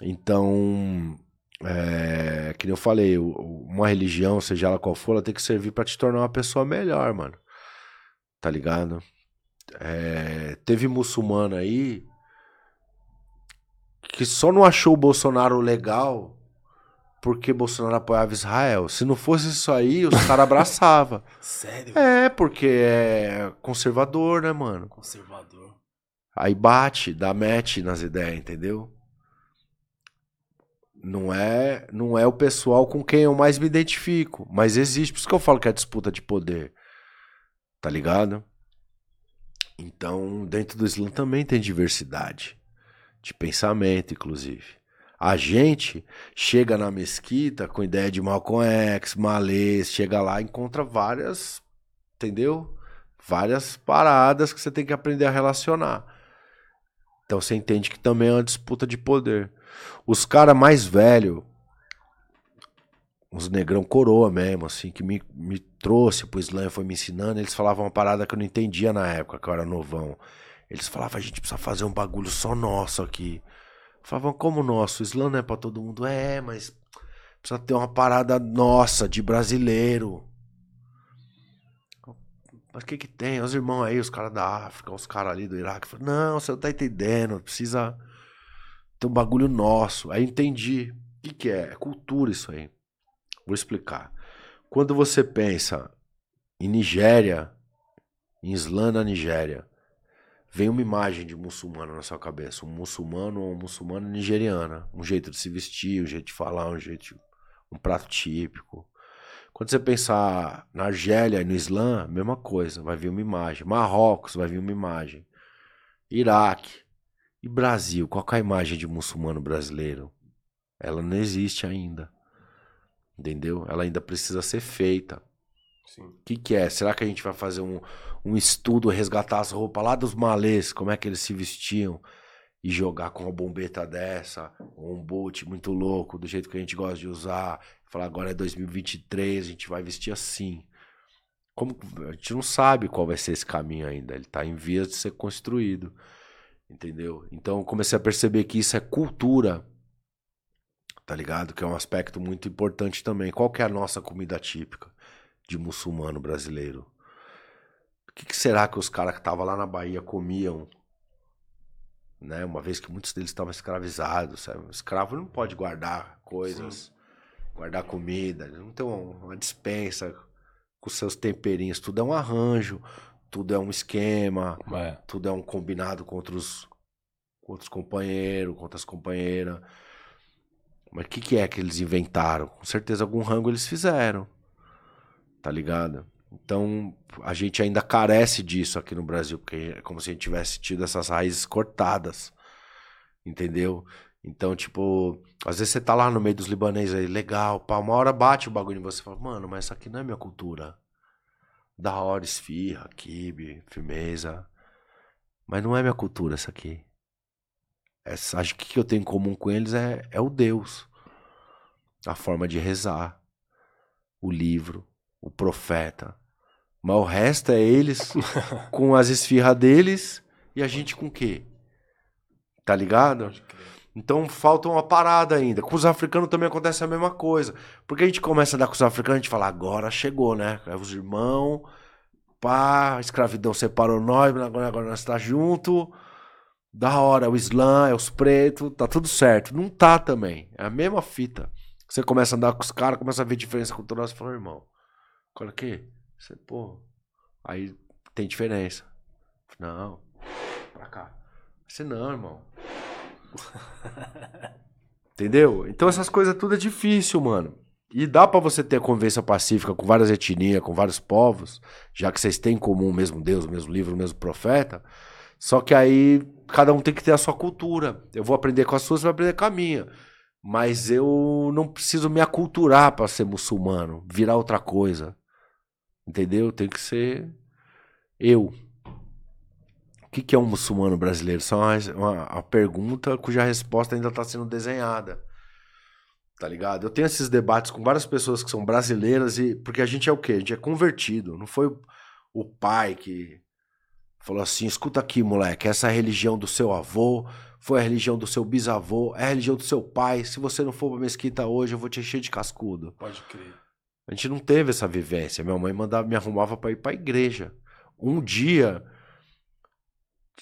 Então, é, que eu falei, uma religião, seja ela qual for, ela tem que servir para te tornar uma pessoa melhor, mano. Tá ligado? É, teve muçulmano aí que só não achou o Bolsonaro legal porque Bolsonaro apoiava Israel. Se não fosse isso aí, os caras abraçavam. Sério? É, porque é conservador, né, mano? Conservador. Aí bate, dá match nas ideias, entendeu? Não é, não é o pessoal com quem eu mais me identifico, mas existe, por isso que eu falo que é disputa de poder. Tá ligado? Então, dentro do Islã também tem diversidade de pensamento, inclusive. A gente chega na mesquita com ideia de Malcolm X, Malês, chega lá e encontra várias, entendeu? Várias paradas que você tem que aprender a relacionar. Então você entende que também é uma disputa de poder. Os caras mais velhos, uns negrão coroa mesmo, assim, que me, me trouxe pro Islã, foi me ensinando, eles falavam uma parada que eu não entendia na época, que eu era novão. Eles falavam, a gente precisa fazer um bagulho só nosso aqui. Falavam, como nosso? Islã não é pra todo mundo. É, mas precisa ter uma parada nossa, de brasileiro. Mas o que que tem? Os irmãos aí, os caras da África, os caras ali do Iraque. Falaram, não, você não tá entendendo. Precisa ter um bagulho nosso. Aí entendi. O que que é? É cultura isso aí. Vou explicar. Quando você pensa em Nigéria, em Islã na Nigéria, vem uma imagem de muçulmano na sua cabeça. Um muçulmano ou uma muçulmana nigeriana. Um jeito de se vestir, um jeito de falar, um jeito. um prato típico. Quando você pensar na Argélia e no Islã, mesma coisa, vai vir uma imagem. Marrocos vai vir uma imagem. Iraque. E Brasil, qual é a imagem de muçulmano brasileiro? Ela não existe ainda. Entendeu? Ela ainda precisa ser feita. O que, que é? Será que a gente vai fazer um, um estudo, resgatar as roupas lá dos malês, como é que eles se vestiam, e jogar com uma bombeta dessa, ou um boot muito louco, do jeito que a gente gosta de usar, falar agora é 2023, a gente vai vestir assim. Como a gente não sabe qual vai ser esse caminho ainda, ele está em vias de ser construído. Entendeu? Então comecei a perceber que isso é cultura. Tá ligado? Que é um aspecto muito importante também. Qual que é a nossa comida típica de muçulmano brasileiro? Que, que será que os caras que estavam lá na Bahia comiam? Né? Uma vez que muitos deles estavam escravizados. Sabe? O escravo não pode guardar coisas, Sim. guardar comida, não tem uma dispensa com seus temperinhos. Tudo é um arranjo, tudo é um esquema, é. tudo é um combinado com outros, com outros companheiros, com outras companheiras. Mas o que, que é que eles inventaram? Com certeza algum rango eles fizeram. Tá ligado? Então, a gente ainda carece disso aqui no Brasil, porque é como se a gente tivesse tido essas raízes cortadas. Entendeu? Então, tipo, às vezes você tá lá no meio dos libaneses aí, legal, pá, uma hora bate o bagulho em você fala, mano, mas isso aqui não é minha cultura. Da hora, esfirra, kibe, firmeza. Mas não é minha cultura isso aqui. Essa, acho que o que eu tenho em comum com eles é, é o Deus. A forma de rezar. O livro, o profeta, mas o resto é eles com as esfirras deles e a gente com o quê? Tá ligado? Então falta uma parada ainda. Com os africanos também acontece a mesma coisa. Porque a gente começa a dar com os africanos, a gente fala, agora chegou, né? É os irmãos, pá, a escravidão separou nós, agora, agora nós estamos tá junto. Da hora, é o Islã, é os pretos, tá tudo certo. Não tá também. É a mesma fita. Você começa a andar com os caras, começa a ver diferença cultural, você fala, irmão, aqui, você, pô, aí tem diferença. Não, pra cá. Você não, irmão. Entendeu? Então essas coisas tudo é difícil, mano. E dá para você ter convivência pacífica com várias etnias, com vários povos, já que vocês têm em comum o mesmo Deus, o mesmo livro, o mesmo profeta. Só que aí cada um tem que ter a sua cultura. Eu vou aprender com a sua, você vai aprender com a minha. Mas eu não preciso me aculturar para ser muçulmano, virar outra coisa. Entendeu? Tem que ser eu. O que, que é um muçulmano brasileiro? Só uma, uma, uma pergunta cuja resposta ainda está sendo desenhada. Tá ligado? Eu tenho esses debates com várias pessoas que são brasileiras e porque a gente é o quê? A gente é convertido. Não foi o pai que falou assim: escuta aqui, moleque, essa é religião do seu avô, foi a religião do seu bisavô, é a religião do seu pai. Se você não for pra mesquita hoje, eu vou te encher de cascudo. Pode crer. A gente não teve essa vivência. Minha mãe mandava, me arrumava para ir pra igreja. Um dia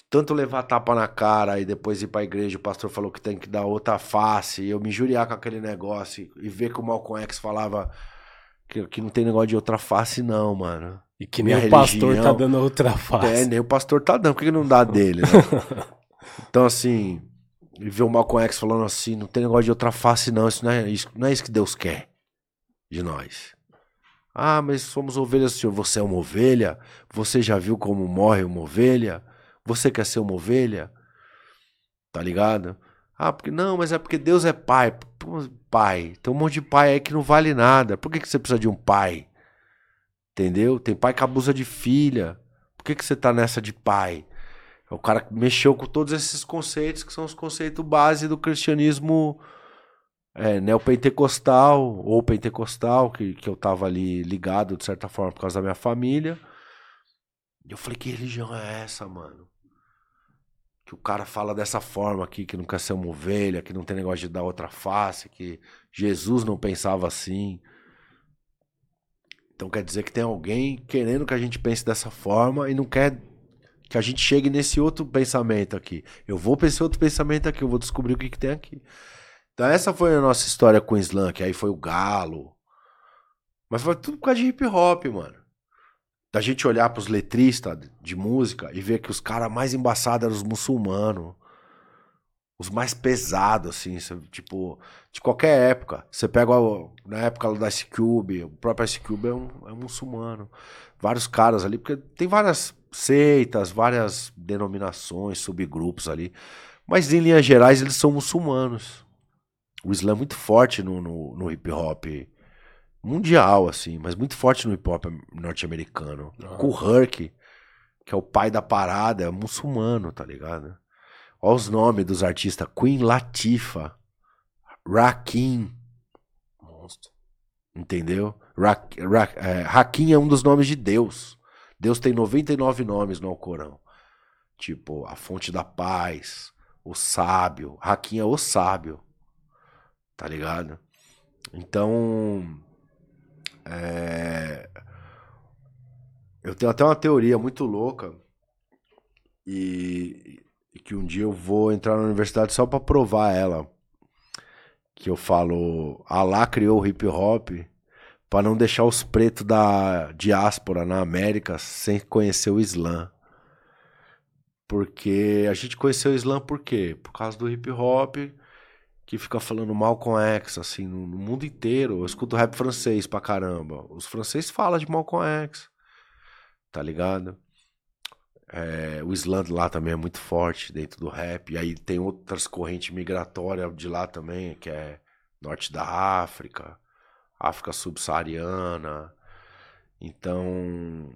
tanto levar tapa na cara e depois ir pra igreja, o pastor falou que tem que dar outra face, e eu me injuriar com aquele negócio e ver que o Malcolm X falava que, que não tem negócio de outra face, não, mano. E que nem Minha o religião, pastor tá dando outra face. É, nem o pastor tá dando, por que, que não dá dele, né? então, assim, e ver o Malcolm X falando assim, não tem negócio de outra face, não, isso não é isso, não é isso que Deus quer de nós. Ah, mas somos ovelhas, senhor. Você é uma ovelha? Você já viu como morre uma ovelha? Você quer ser uma ovelha? Tá ligado? Ah, porque não, mas é porque Deus é pai. Pai. Tem um monte de pai aí que não vale nada. Por que, que você precisa de um pai? Entendeu? Tem pai que abusa de filha. Por que, que você tá nessa de pai? O cara mexeu com todos esses conceitos que são os conceitos base do cristianismo é, neopentecostal ou pentecostal, que, que eu tava ali ligado de certa forma por causa da minha família. E eu falei, que religião é essa, mano? que o cara fala dessa forma aqui, que não quer ser uma ovelha, que não tem negócio de dar outra face, que Jesus não pensava assim. Então quer dizer que tem alguém querendo que a gente pense dessa forma e não quer que a gente chegue nesse outro pensamento aqui. Eu vou pensar outro pensamento aqui, eu vou descobrir o que, que tem aqui. Então essa foi a nossa história com o Slam, que aí foi o galo. Mas foi tudo por causa de hip hop, mano da gente olhar para os letristas de música e ver que os caras mais embaçados eram os muçulmanos. Os mais pesados, assim, tipo, de qualquer época. Você pega na época da Ice Cube, o próprio Ice Cube é um, é um muçulmano. Vários caras ali, porque tem várias seitas, várias denominações, subgrupos ali. Mas em linhas gerais eles são muçulmanos. O Islã é muito forte no, no, no hip hop mundial, assim, mas muito forte no hip hop norte-americano. Uhum. Com o Herc, que é o pai da parada, é muçulmano, tá ligado? Olha os nomes dos artistas: Queen Latifa, Rakim. Monstro. Entendeu? Ra Ra é, Hakim é um dos nomes de Deus. Deus tem 99 nomes no Alcorão. Tipo, a fonte da paz, o sábio. Hakim é o sábio. Tá ligado? Então, é... Eu tenho até uma teoria muito louca e, que um dia eu vou entrar na universidade só para provar ela. Que eu falo, Alá criou o hip hop para não deixar os pretos da diáspora na América sem conhecer o Islã. Porque a gente conheceu o Islã por quê? Por causa do hip hop que fica falando Malcolm X, assim, no, no, mundo inteiro. Eu escuto rap francês pra caramba. Os franceses falam de Malcolm X, tá ligado? É, o Islã lá também é muito forte dentro do rap. E aí tem outras correntes migratórias de lá também, que é norte da África, África subsaariana. Então,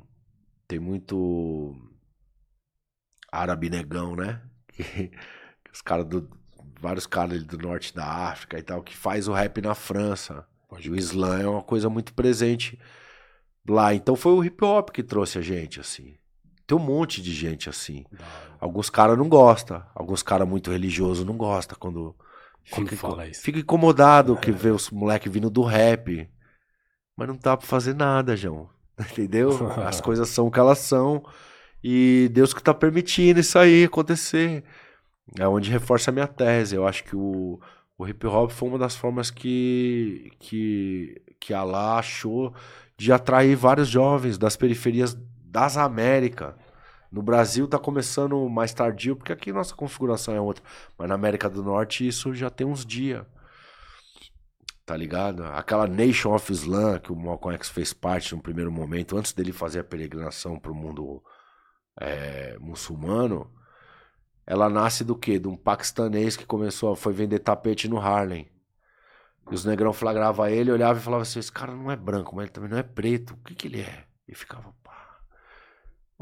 tem muito árabe negão, né? Que, os caras do, vários caras do norte da África e tal, que faz o rap na França. Pode o Islã é uma coisa muito presente lá. Então foi o hip hop que trouxe a gente, assim. Tem um monte de gente assim. Alguns caras não gostam. Alguns caras muito religiosos não gostam quando Fica, fica incomodado que vê os moleques vindo do rap. Mas não dá pra fazer nada, João. Entendeu? As coisas são o que elas são. E Deus que tá permitindo isso aí acontecer. É onde reforça a minha tese. Eu acho que o, o hip hop foi uma das formas que, que, que Allah achou de atrair vários jovens das periferias das Américas. No Brasil está começando mais tardio, porque aqui nossa configuração é outra. Mas na América do Norte isso já tem uns dias. Tá ligado? Aquela Nation of Islam que o Malcolm X fez parte no primeiro momento, antes dele fazer a peregrinação para o mundo é, muçulmano, ela nasce do quê? De um paquistanês que começou, foi vender tapete no Harlem. E os negrão flagravam ele, olhava e falava assim: esse cara não é branco, mas ele também não é preto. O que, que ele é? E ficava,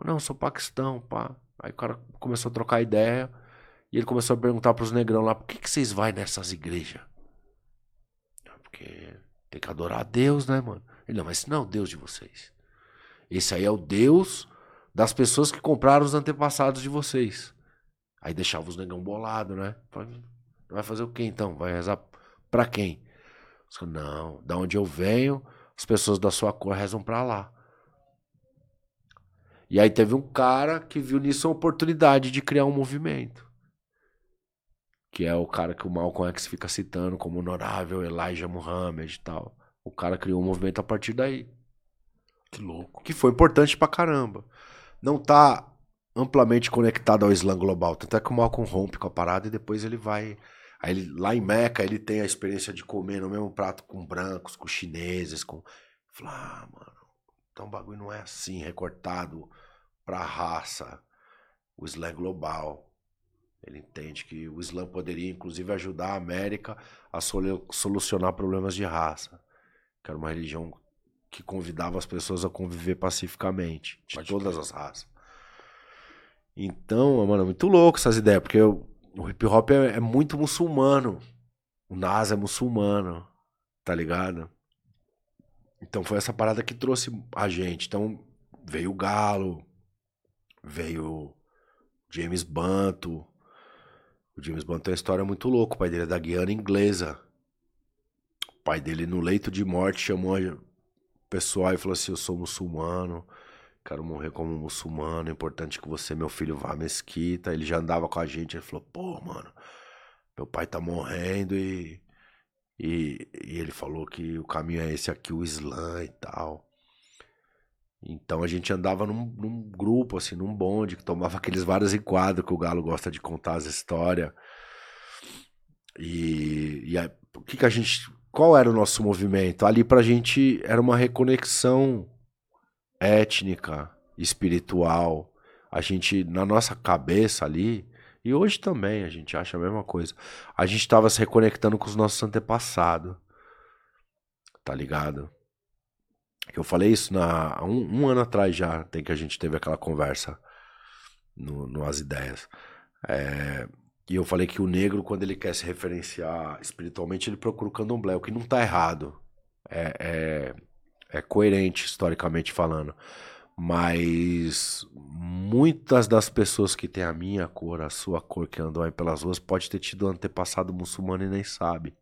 não, sou Paquistão, pá. Aí o cara começou a trocar ideia. E ele começou a perguntar pros negrão lá, por que, que vocês vai nessas igrejas? Porque tem que adorar a Deus, né, mano? Ele, não, mas esse não é o Deus de vocês. Esse aí é o Deus das pessoas que compraram os antepassados de vocês. Aí deixava os negão bolado, né? Vai fazer o quê então? Vai rezar pra quem? Não, da onde eu venho, as pessoas da sua cor rezam pra lá. E aí teve um cara que viu nisso uma oportunidade de criar um movimento. Que é o cara que o Malcolm X fica citando como honorável Elijah Muhammad e tal. O cara criou um movimento a partir daí. Que louco. Que foi importante pra caramba. Não tá amplamente conectado ao Islã global. Tanto é que o Malcolm rompe com a parada e depois ele vai. Aí ele, lá em Meca ele tem a experiência de comer no mesmo prato com brancos, com chineses, com. Fala, ah, mano, então o bagulho não é assim, recortado para a raça. O Islã é global. Ele entende que o Islã poderia, inclusive, ajudar a América a solucionar problemas de raça. Que era uma religião que convidava as pessoas a conviver pacificamente, de Pode todas as raças. Então, mano, é muito louco essas ideias, porque eu, o hip hop é, é muito muçulmano. O Nas é muçulmano, tá ligado? Então foi essa parada que trouxe a gente. Então veio o Galo, veio James Banto. O James Banto tem uma história muito louca. O pai dele é da Guiana inglesa. O pai dele, no leito de morte, chamou o pessoal e falou assim: Eu sou muçulmano, quero morrer como muçulmano. É importante que você, meu filho, vá à mesquita. Ele já andava com a gente. Ele falou: Pô, mano, meu pai tá morrendo e e, e, ele falou que o caminho é esse aqui, o Islã e tal. Então a gente andava num, num, grupo, assim, num bonde, que tomava aqueles vários enquadros que o Galo gosta de contar as histórias. E, e o que, que a gente. Qual era o nosso movimento? Ali pra gente era uma reconexão étnica, espiritual. A gente, na nossa cabeça ali, e hoje também a gente acha a mesma coisa. A gente estava se reconectando com os nossos antepassados. Tá ligado? Eu falei isso na, um, um ano atrás já, tem que a gente teve aquela conversa no, no As Ideias. É, e eu falei que o negro, quando ele quer se referenciar espiritualmente, ele procura o candomblé, o que não tá errado. É, é, é coerente, historicamente falando. Mas muitas das pessoas que têm a minha cor, a sua cor, que andam aí pelas ruas, pode ter tido um antepassado muçulmano e nem sabe.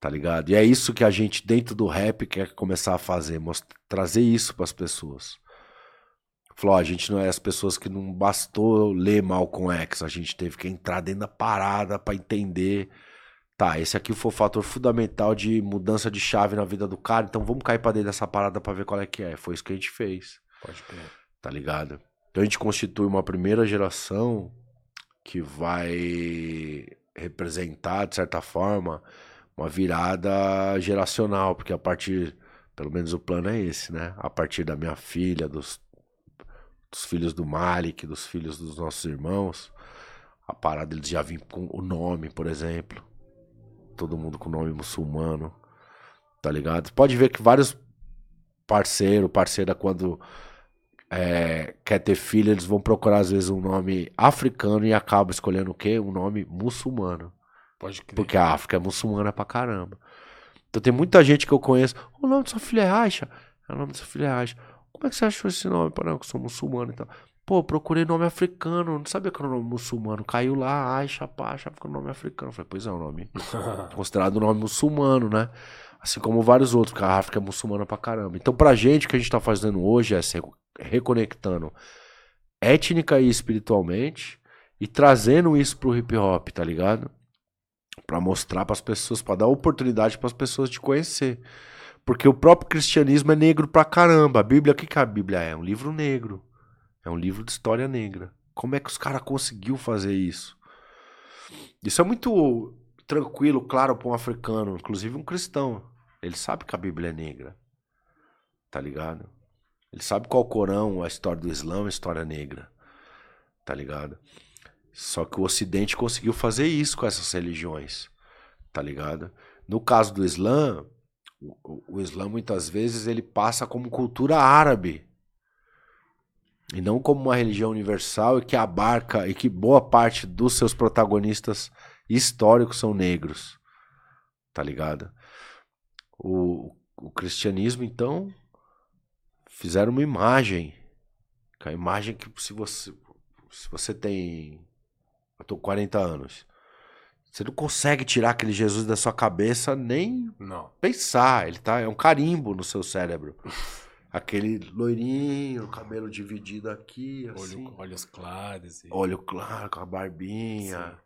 Tá ligado? E é isso que a gente, dentro do rap, quer começar a fazer, mostrar, trazer isso para as pessoas. Falou, a gente não é as pessoas que não bastou ler Malcolm X, a gente teve que entrar dentro da parada para entender Tá, esse aqui foi o fator fundamental de mudança de chave na vida do cara, então vamos cair pra dentro dessa parada pra ver qual é que é. Foi isso que a gente fez. Pode crer. Tá ligado? Então a gente constitui uma primeira geração que vai representar, de certa forma, uma virada geracional, porque a partir, pelo menos o plano é esse, né? A partir da minha filha, dos, dos filhos do Malik, dos filhos dos nossos irmãos, a parada eles já vêm com o nome, por exemplo todo mundo com nome muçulmano, tá ligado? Pode ver que vários parceiro, parceira, quando é, quer ter filho, eles vão procurar às vezes um nome africano e acabam escolhendo o quê? Um nome muçulmano. Pode crer. Porque a África é muçulmana pra caramba. Então tem muita gente que eu conheço. O nome da sua filha é Aisha. É o nome da sua filha é Aisha. Como é que você achou esse nome? Para não, que eu sou muçulmano e tal. Pô, procurei nome africano, não sabia que era um nome muçulmano. Caiu lá, Aisha, era um nome africano. falei, pois é, um nome considerado um nome muçulmano, né? Assim como vários outros, porque a África é muçulmana pra caramba. Então, pra gente, o que a gente tá fazendo hoje é se reconectando étnica e espiritualmente e trazendo isso pro hip hop, tá ligado? Para mostrar para as pessoas, para dar oportunidade para as pessoas de conhecer. Porque o próprio cristianismo é negro pra caramba. A Bíblia, o que, que a Bíblia? É um livro negro. É um livro de história negra. Como é que os caras conseguiu fazer isso? Isso é muito tranquilo, claro, para um africano, inclusive um cristão. Ele sabe que a Bíblia é negra. Tá ligado? Ele sabe qual o Corão, a história do Islã, a história negra. Tá ligado? Só que o Ocidente conseguiu fazer isso com essas religiões. Tá ligado? No caso do Islã, o, o Islã muitas vezes ele passa como cultura árabe e não como uma religião universal e que abarca e que boa parte dos seus protagonistas históricos são negros. Tá ligado? O, o cristianismo, então, fizeram uma imagem. A imagem que se você, se você tem. Eu tô 40 anos. Você não consegue tirar aquele Jesus da sua cabeça nem não. pensar. Ele tá, é um carimbo no seu cérebro. Aquele loirinho, cabelo dividido aqui, assim. Olho, olhos claros. E... Olho claro, com a barbinha. Sim.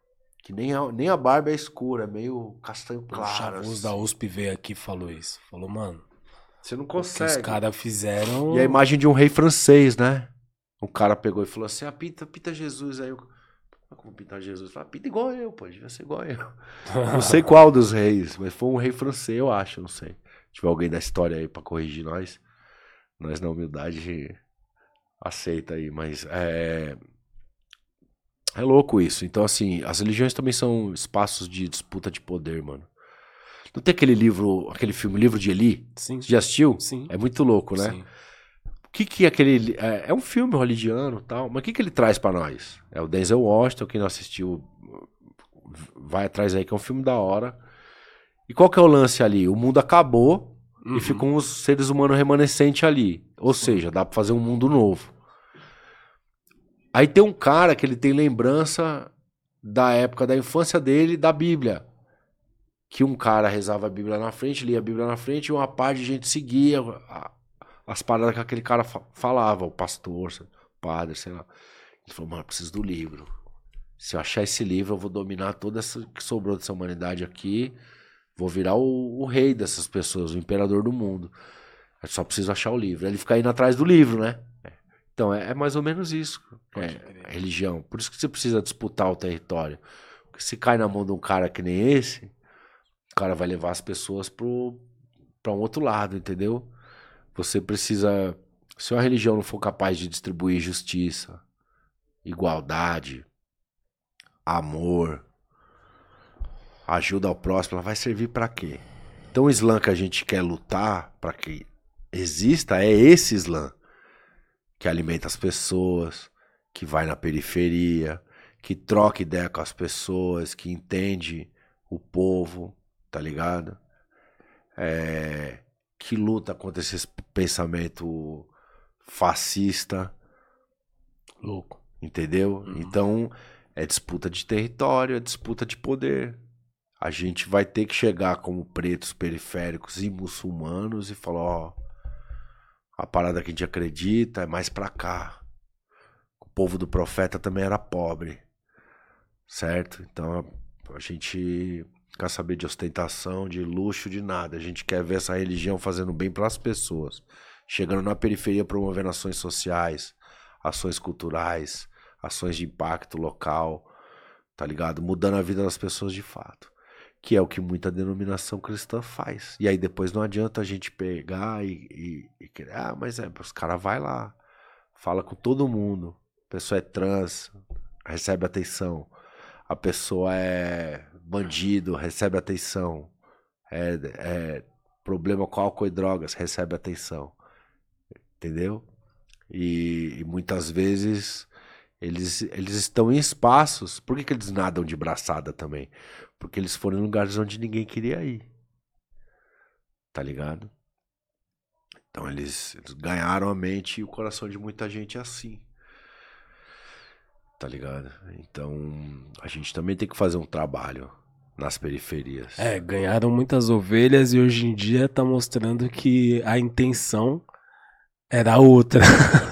Que nem a, nem a barba é escura, é meio castanho claro. O assim. da USP veio aqui e falou isso. Falou, mano. Você não consegue. os caras fizeram. E a imagem de um rei francês, né? O cara pegou e falou assim: ah, pinta, pinta Jesus. Aí eu. Como pintar Jesus? Falei, ah, pinta igual eu, pô, devia ser igual eu. não sei qual dos reis, mas foi um rei francês, eu acho, não sei. Se tiver alguém da história aí pra corrigir nós. Nós na humildade aceita aí, mas é é louco isso. Então assim, as religiões também são espaços de disputa de poder, mano. Não tem aquele livro, aquele filme, Livro de Eli? Sim. Você já assistiu? Sim. É muito louco, né? Sim. O que que aquele é, é um filme hollywoodiano, tal, mas o que que ele traz para nós? É o Denzel Washington, quem não assistiu vai atrás aí que é um filme da hora. E qual que é o lance ali? O mundo acabou, Uhum. E ficam os seres humanos remanescentes ali. Ou seja, dá pra fazer um mundo novo. Aí tem um cara que ele tem lembrança da época da infância dele da Bíblia. Que um cara rezava a Bíblia na frente, lia a Bíblia na frente e uma parte de gente seguia as paradas que aquele cara falava, o pastor, o padre, sei lá. Ele falou, mano, preciso do livro. Se eu achar esse livro, eu vou dominar toda essa que sobrou dessa humanidade aqui Vou virar o, o, rei dessas pessoas, o imperador do mundo. Eu só preciso achar o livro. Ele fica indo atrás do livro, né? É. Então é, é, mais ou menos isso. É, a religião. Por isso que você precisa disputar o território. Porque se cai na mão de um cara que nem esse, o cara vai levar as pessoas para um outro lado, entendeu? Você precisa. Se uma religião não for capaz de distribuir justiça, igualdade, amor, ajuda ao próximo, ela vai servir para quê? Então o Islã que a gente quer lutar para que exista é esse Islã que alimenta as pessoas, que vai na periferia, que troca ideia com as pessoas, que entende o povo, tá ligado? É, que luta contra esse pensamento fascista. Louco. Entendeu? Uhum. Então, é disputa de território, é disputa de poder a gente vai ter que chegar como pretos periféricos e muçulmanos e falar, ó, a parada que a gente acredita é mais pra cá. O povo do profeta também era pobre, certo? Então a gente quer saber de ostentação, de luxo, de nada. A gente quer ver essa religião fazendo bem para as pessoas, chegando na periferia promovendo ações sociais, ações culturais, ações de impacto local, tá ligado? Mudando a vida das pessoas de fato que é o que muita denominação cristã faz. E aí depois não adianta a gente pegar e, e, ah, mas é, os caras vai lá, fala com todo mundo. A pessoa é trans, recebe atenção. A pessoa é bandido, recebe atenção. É, é problema com álcool e drogas, recebe atenção. Entendeu? E, e muitas vezes eles, eles estão em espaços. Por que, que eles nadam de braçada também? Porque eles foram em lugares onde ninguém queria ir. Tá ligado? Então eles, eles ganharam a mente e o coração de muita gente assim. Tá ligado? Então, a gente também tem que fazer um trabalho nas periferias. É, ganharam muitas ovelhas e hoje em dia tá mostrando que a intenção era outra.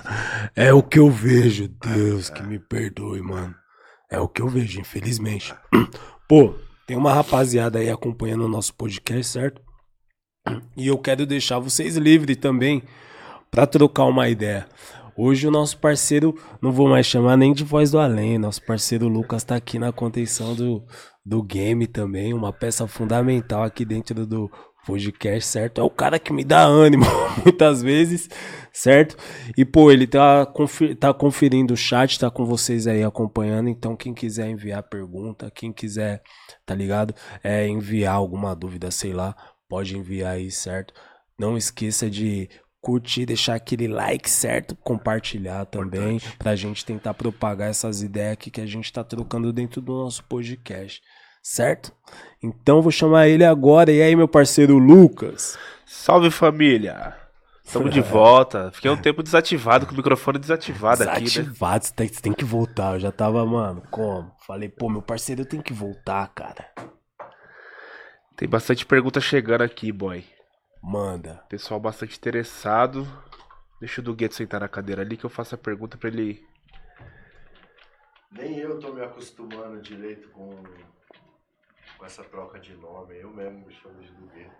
é o que eu vejo. Deus que me perdoe, mano. É o que eu vejo, infelizmente. Pô, tem uma rapaziada aí acompanhando o nosso podcast, certo? E eu quero deixar vocês livres também para trocar uma ideia. Hoje o nosso parceiro, não vou mais chamar nem de voz do além, nosso parceiro Lucas tá aqui na contenção do, do game também, uma peça fundamental aqui dentro do podcast, certo? É o cara que me dá ânimo muitas vezes, certo? E pô, ele tá, confer tá conferindo o chat, tá com vocês aí acompanhando, então quem quiser enviar pergunta, quem quiser, tá ligado? É enviar alguma dúvida, sei lá, pode enviar aí, certo? Não esqueça de curtir, deixar aquele like, certo? Compartilhar também, Importante. pra gente tentar propagar essas ideias aqui que a gente tá trocando dentro do nosso podcast, certo? Então vou chamar ele agora. E aí, meu parceiro Lucas? Salve família! Estamos de volta. Fiquei um tempo desativado, com o microfone desativado, desativado aqui, né? Desativado, você tem, você tem que voltar. Eu já tava, mano, como? Falei, pô, meu parceiro, eu tenho que voltar, cara. Tem bastante pergunta chegando aqui, boy. Manda. Pessoal bastante interessado. Deixa o Dugueto sentar na cadeira ali que eu faço a pergunta pra ele. Nem eu tô me acostumando direito com, com essa troca de nome. Eu mesmo me chamo de Dugueto.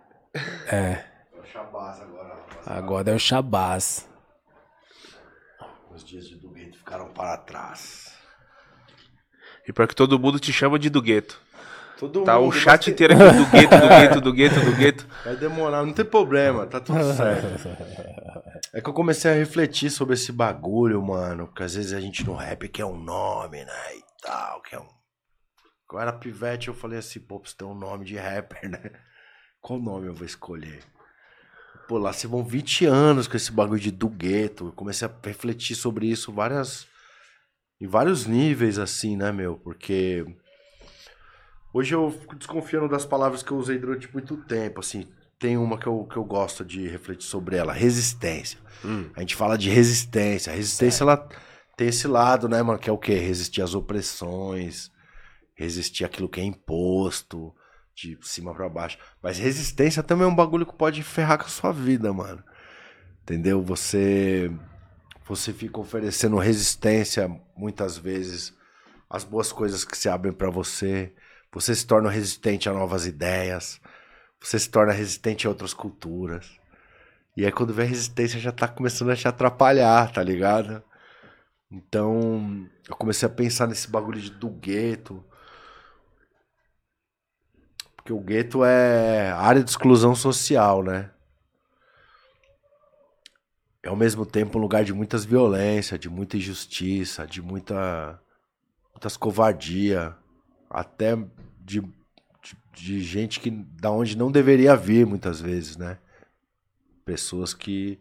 É. É o Shabazz agora. Agora é o Shabazz. Os dias de Dugueto ficaram para trás. E para que todo mundo te chama de Dugueto. Todo tá mundo, o chat inteiro aqui do gueto, do gueto, do gueto, do gueto. Vai demorar, não tem problema, tá tudo certo. É que eu comecei a refletir sobre esse bagulho, mano. Porque às vezes a gente no rap quer um nome, né? E tal, quer um. Quando eu era pivete, eu falei assim, pô, você tem um nome de rapper, né? Qual nome eu vou escolher? Pô, lá se vão 20 anos com esse bagulho de do gueto. Eu comecei a refletir sobre isso várias. Em vários níveis, assim, né, meu? Porque Hoje eu fico desconfiando das palavras que eu usei durante muito tempo, assim. Tem uma que eu, que eu gosto de refletir sobre ela, resistência. Hum. A gente fala de resistência. A resistência, certo. ela tem esse lado, né, mano? Que é o quê? Resistir às opressões, resistir àquilo que é imposto, de cima para baixo. Mas resistência também é um bagulho que pode ferrar com a sua vida, mano. Entendeu? Você você fica oferecendo resistência muitas vezes às boas coisas que se abrem para você. Você se torna resistente a novas ideias. Você se torna resistente a outras culturas. E aí quando vem a resistência já tá começando a te atrapalhar, tá ligado? Então, eu comecei a pensar nesse bagulho de, do gueto. Porque o gueto é área de exclusão social, né? É ao mesmo tempo um lugar de muitas violências, de muita injustiça, de muita muitas covardia até de, de, de, gente que da onde não deveria vir muitas vezes, né? Pessoas que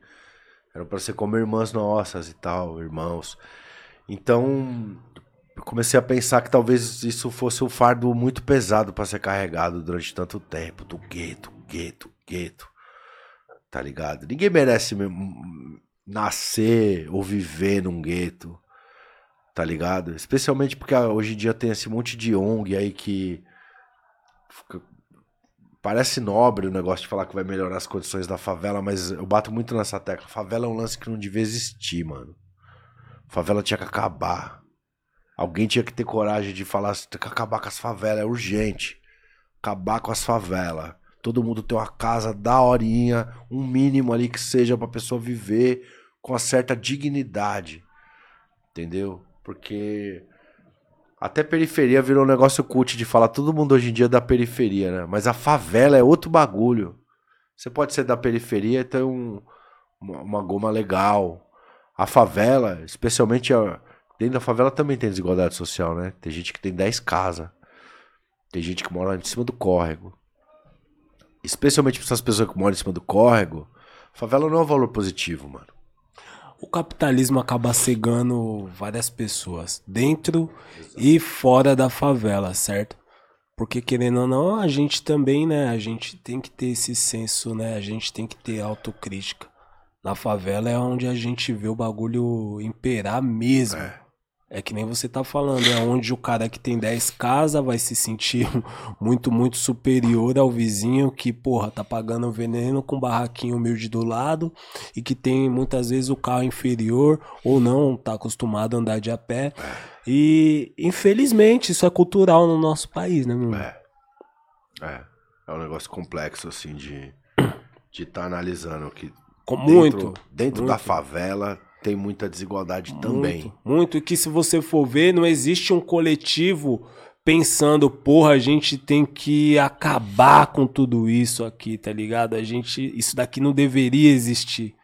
eram para ser como irmãs nossas e tal, irmãos. Então, comecei a pensar que talvez isso fosse um fardo muito pesado para ser carregado durante tanto tempo, do gueto, gueto, gueto. Tá ligado? Ninguém merece nascer ou viver num gueto tá ligado? Especialmente porque ah, hoje em dia tem esse monte de ONG aí que parece nobre o negócio de falar que vai melhorar as condições da favela, mas eu bato muito nessa tecla. Favela é um lance que não devia existir, mano. Favela tinha que acabar. Alguém tinha que ter coragem de falar, tem que acabar com as favelas, é urgente. Acabar com as favelas. Todo mundo ter uma casa da horinha, um mínimo ali que seja pra pessoa viver com uma certa dignidade. Entendeu? Porque até periferia virou um negócio cult de falar todo mundo hoje em dia é da periferia, né? Mas a favela é outro bagulho. Você pode ser da periferia e ter um, uma, uma goma legal. A favela, especialmente a, dentro da favela também tem desigualdade social, né? Tem gente que tem 10 casas. Tem gente que mora em cima do córrego. Especialmente para essas pessoas que moram em cima do córrego, favela não é um valor positivo, mano o capitalismo acaba cegando várias pessoas, dentro e fora da favela, certo? Porque querendo ou não, a gente também, né, a gente tem que ter esse senso, né, a gente tem que ter autocrítica. Na favela é onde a gente vê o bagulho imperar mesmo. É. É que nem você tá falando, é onde o cara que tem 10 casas vai se sentir muito, muito superior ao vizinho que, porra, tá pagando veneno com um barraquinho humilde do lado e que tem muitas vezes o carro inferior ou não, tá acostumado a andar de a pé. E, infelizmente, isso é cultural no nosso país, né, meu irmão? É. É. É um negócio complexo, assim, de de estar tá analisando que. Com muito. Dentro, dentro muito. da favela tem muita desigualdade muito, também. Muito. Que se você for ver, não existe um coletivo pensando, porra, a gente tem que acabar com tudo isso aqui, tá ligado? A gente. Isso daqui não deveria existir.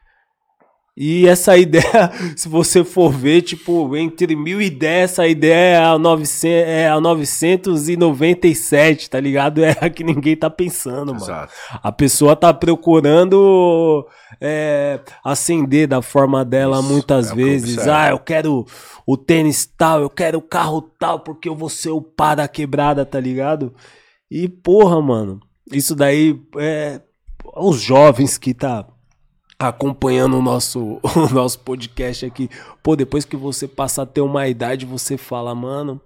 E essa ideia, se você for ver, tipo, entre 1010, essa ideia é a, 900, é a 997, tá ligado? É a que ninguém tá pensando, mano. Exato. A pessoa tá procurando é, acender da forma dela Isso, muitas é vezes. ah, eu quero o tênis tal, eu quero o carro tal, porque eu vou ser o pá da quebrada, tá ligado? E, porra, mano, isso daí é. Os jovens que tá acompanhando o nosso, o nosso podcast aqui. Pô, depois que você passa a ter uma idade, você fala, mano,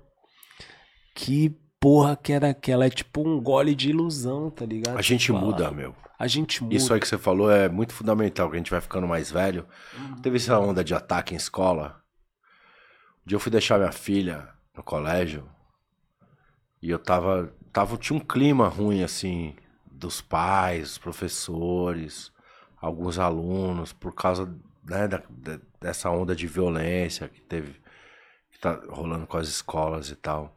que porra que era aquela? É tipo um gole de ilusão, tá ligado? A gente fala. muda, meu. A gente muda. Isso aí que você falou é muito fundamental, que a gente vai ficando mais velho. Uhum. Teve essa onda de ataque em escola. Um dia eu fui deixar minha filha no colégio e eu tava, tava tinha um clima ruim assim dos pais, dos professores alguns alunos por causa né, da, dessa onda de violência que teve que tá rolando com as escolas e tal.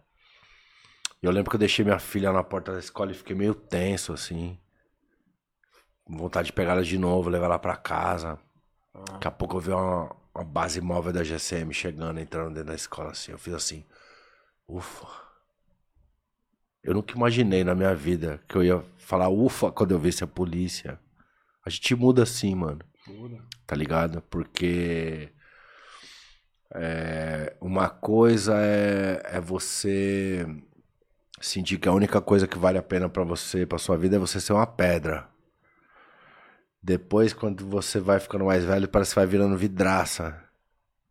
Eu lembro que eu deixei minha filha na porta da escola e fiquei meio tenso assim. Com vontade de pegar ela de novo, levar ela para casa. Ah. Daqui a pouco eu vi uma, uma base móvel da GCM chegando, entrando dentro da escola assim. Eu fiz assim, ufa. Eu nunca imaginei na minha vida que eu ia falar ufa quando eu visse a polícia. A gente muda assim, mano. Muda. Tá ligado? Porque. É, uma coisa é, é você sentir que a única coisa que vale a pena para você, para sua vida, é você ser uma pedra. Depois, quando você vai ficando mais velho, parece que vai virando vidraça.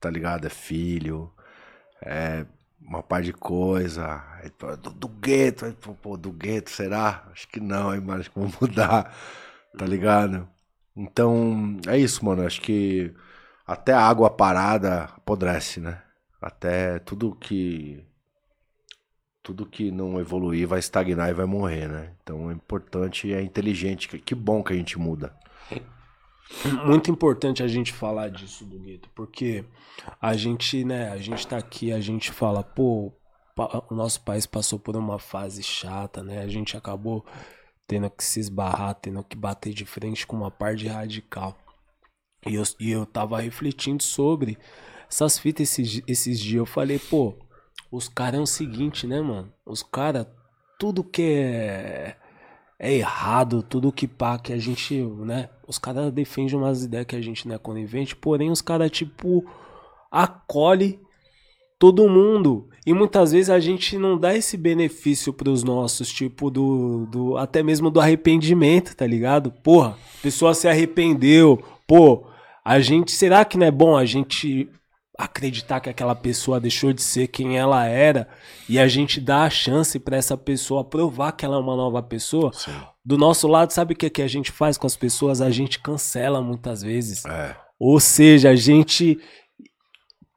Tá ligado? É filho, é uma par de coisa. Do, do gueto, pô, do gueto, será? Acho que não, hein, mano? Acho que vou mudar. Tá ligado? Então, é isso, mano. Acho que até a água parada apodrece, né? Até tudo que. Tudo que não evoluir vai estagnar e vai morrer, né? Então é importante e é inteligente. Que bom que a gente muda. Muito importante a gente falar disso do gueto, porque a gente, né, a gente tá aqui, a gente fala, pô, o nosso país passou por uma fase chata, né? A gente acabou tendo que se esbarrar, tendo que bater de frente com uma parte radical. E eu, e eu tava refletindo sobre essas fitas esses, esses dias. Eu falei, pô, os caras é o seguinte, né, mano? Os caras, tudo que é, é errado, tudo que pá, que a gente, né? Os caras defendem umas ideias que a gente não é conivente, porém os caras, tipo, acolhe todo mundo. E muitas vezes a gente não dá esse benefício pros nossos, tipo, do, do. Até mesmo do arrependimento, tá ligado? Porra, a pessoa se arrependeu. Pô, a gente. Será que não é bom a gente acreditar que aquela pessoa deixou de ser quem ela era e a gente dá a chance para essa pessoa provar que ela é uma nova pessoa? Sim. Do nosso lado, sabe o que, que a gente faz com as pessoas? A gente cancela muitas vezes. É. Ou seja, a gente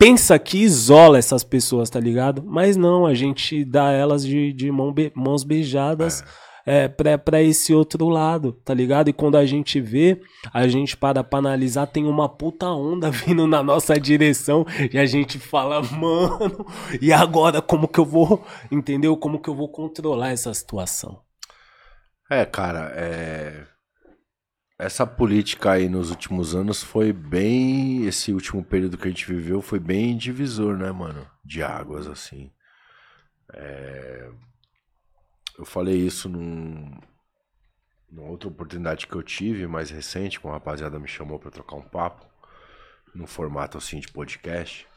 pensa que isola essas pessoas, tá ligado? Mas não, a gente dá elas de, de mão be mãos beijadas. É. É, pra, pra esse outro lado, tá ligado? E quando a gente vê, a gente para pra analisar, tem uma puta onda vindo na nossa direção e a gente fala, mano, e agora como que eu vou, entendeu? Como que eu vou controlar essa situação? É, cara, é essa política aí nos últimos anos foi bem. Esse último período que a gente viveu foi bem divisor, né, mano? De águas, assim. É... Eu falei isso num... numa outra oportunidade que eu tive, mais recente, com a rapaziada me chamou para trocar um papo, num formato assim de podcast.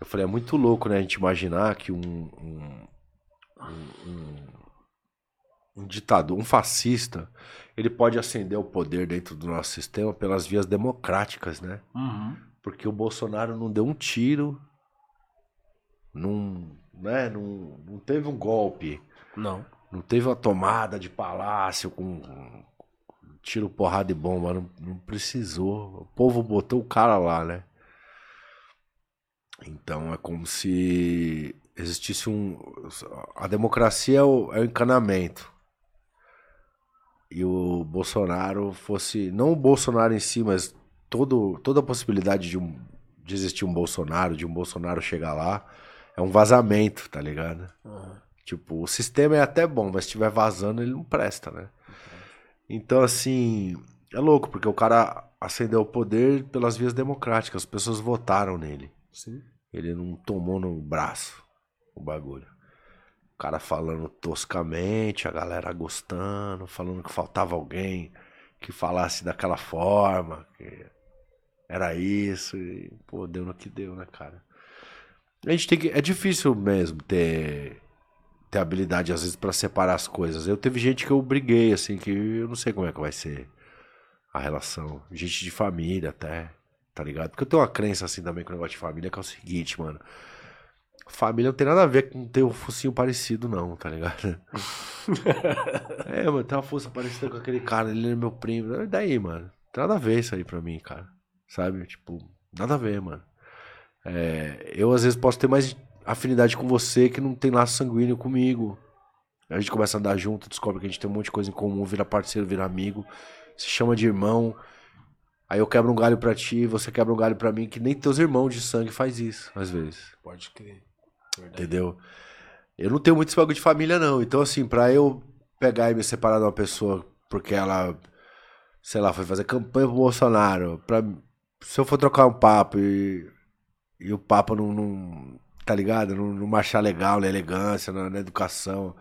Eu falei, é muito louco, né, a gente imaginar que um, um, um, um ditador, um fascista, ele pode ascender o poder dentro do nosso sistema pelas vias democráticas, né? Uhum. Porque o Bolsonaro não deu um tiro Não, né, não, não teve um golpe. Não. Não teve uma tomada de palácio com tiro, porrada e bomba. Não, não precisou. O povo botou o cara lá, né? Então é como se existisse um. A democracia é o, é o encanamento. E o Bolsonaro fosse. Não o Bolsonaro em si, mas todo, toda a possibilidade de, um, de existir um Bolsonaro, de um Bolsonaro chegar lá, é um vazamento, tá ligado? Uhum. Tipo, o sistema é até bom, mas se estiver vazando, ele não presta, né? Então, assim, é louco, porque o cara ascendeu o poder pelas vias democráticas, as pessoas votaram nele. Sim. Ele não tomou no braço o bagulho. Cara falando toscamente, a galera gostando, falando que faltava alguém que falasse daquela forma, que era isso, e, pô, deu no que deu, né, cara? A gente tem que. É difícil mesmo ter, ter habilidade, às vezes, para separar as coisas. Eu teve gente que eu briguei, assim, que eu não sei como é que vai ser a relação. Gente de família até, tá ligado? Porque eu tenho uma crença, assim, também com o negócio de família, que é o seguinte, mano. Família não tem nada a ver com ter um focinho parecido, não, tá ligado? é, mano, tem uma força parecida com aquele cara, ele é meu primo. E daí, mano? Não tem nada a ver isso aí pra mim, cara. Sabe? Tipo, nada a ver, mano. É, eu às vezes posso ter mais afinidade com você que não tem laço sanguíneo comigo. A gente começa a andar junto, descobre que a gente tem um monte de coisa em comum, vira parceiro, vira amigo, se chama de irmão. Aí eu quebro um galho pra ti, você quebra um galho pra mim, que nem teus irmãos de sangue faz isso, às vezes. Pode crer. Verdade. Entendeu? Eu não tenho muito esse bagulho de família, não. Então, assim, pra eu pegar e me separar de uma pessoa porque ela, sei lá, foi fazer campanha pro Bolsonaro, pra, se eu for trocar um papo e, e o papo não, não tá ligado? Não, não marchar legal na elegância, na, na, educação,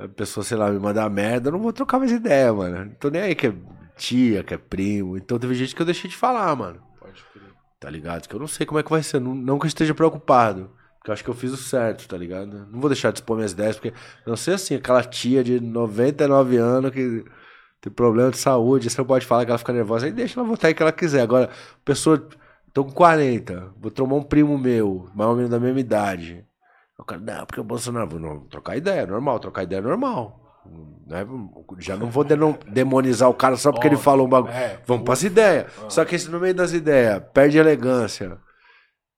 a pessoa, sei lá, me mandar merda, eu não vou trocar mais ideia, mano. Não tô nem aí que é tia, que é primo. Então teve gente que eu deixei de falar, mano. Pode crer. Tá ligado? Que eu não sei como é que vai ser. Não, não que eu esteja preocupado. Porque eu acho que eu fiz o certo, tá ligado? Não vou deixar de expor minhas ideias, porque não sei assim, aquela tia de 99 anos que tem problema de saúde, você não pode falar que ela fica nervosa, aí deixa ela votar aí que ela quiser. Agora, pessoa, tô com 40, vou tomar um primo meu, mais ou menos da mesma idade. O cara, não, porque o Bolsonaro, vou não, trocar ideia, normal, trocar ideia é normal. Né? Já não vou demonizar o cara só porque ele falou um bagulho. É, Vamos para as ideias. Ah. Só que esse no meio das ideias perde elegância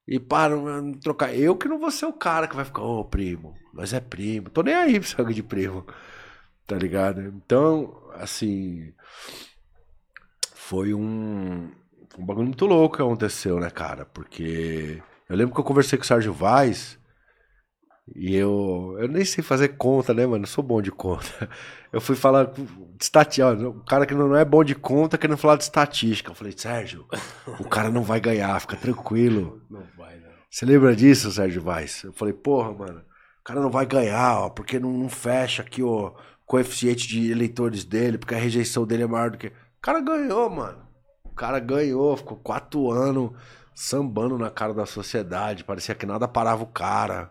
e para trocar. Eu que não vou ser o cara que vai ficar, ô oh, primo, mas é primo. Tô nem aí pra sangue de primo. Tá ligado? Então, assim. Foi um, um bagulho muito louco que aconteceu, né, cara? Porque eu lembro que eu conversei com o Sérgio Vaz. E eu, eu nem sei fazer conta, né, mano? Eu sou bom de conta. Eu fui falar de estatística. O cara que não é bom de conta querendo falar de estatística. Eu falei, Sérgio, o cara não vai ganhar, fica tranquilo. Não vai, não. Você lembra disso, Sérgio Vaz? Eu falei, porra, mano, o cara não vai ganhar, ó, porque não, não fecha aqui o coeficiente de eleitores dele, porque a rejeição dele é maior do que. O cara ganhou, mano. O cara ganhou, ficou quatro anos sambando na cara da sociedade. Parecia que nada parava o cara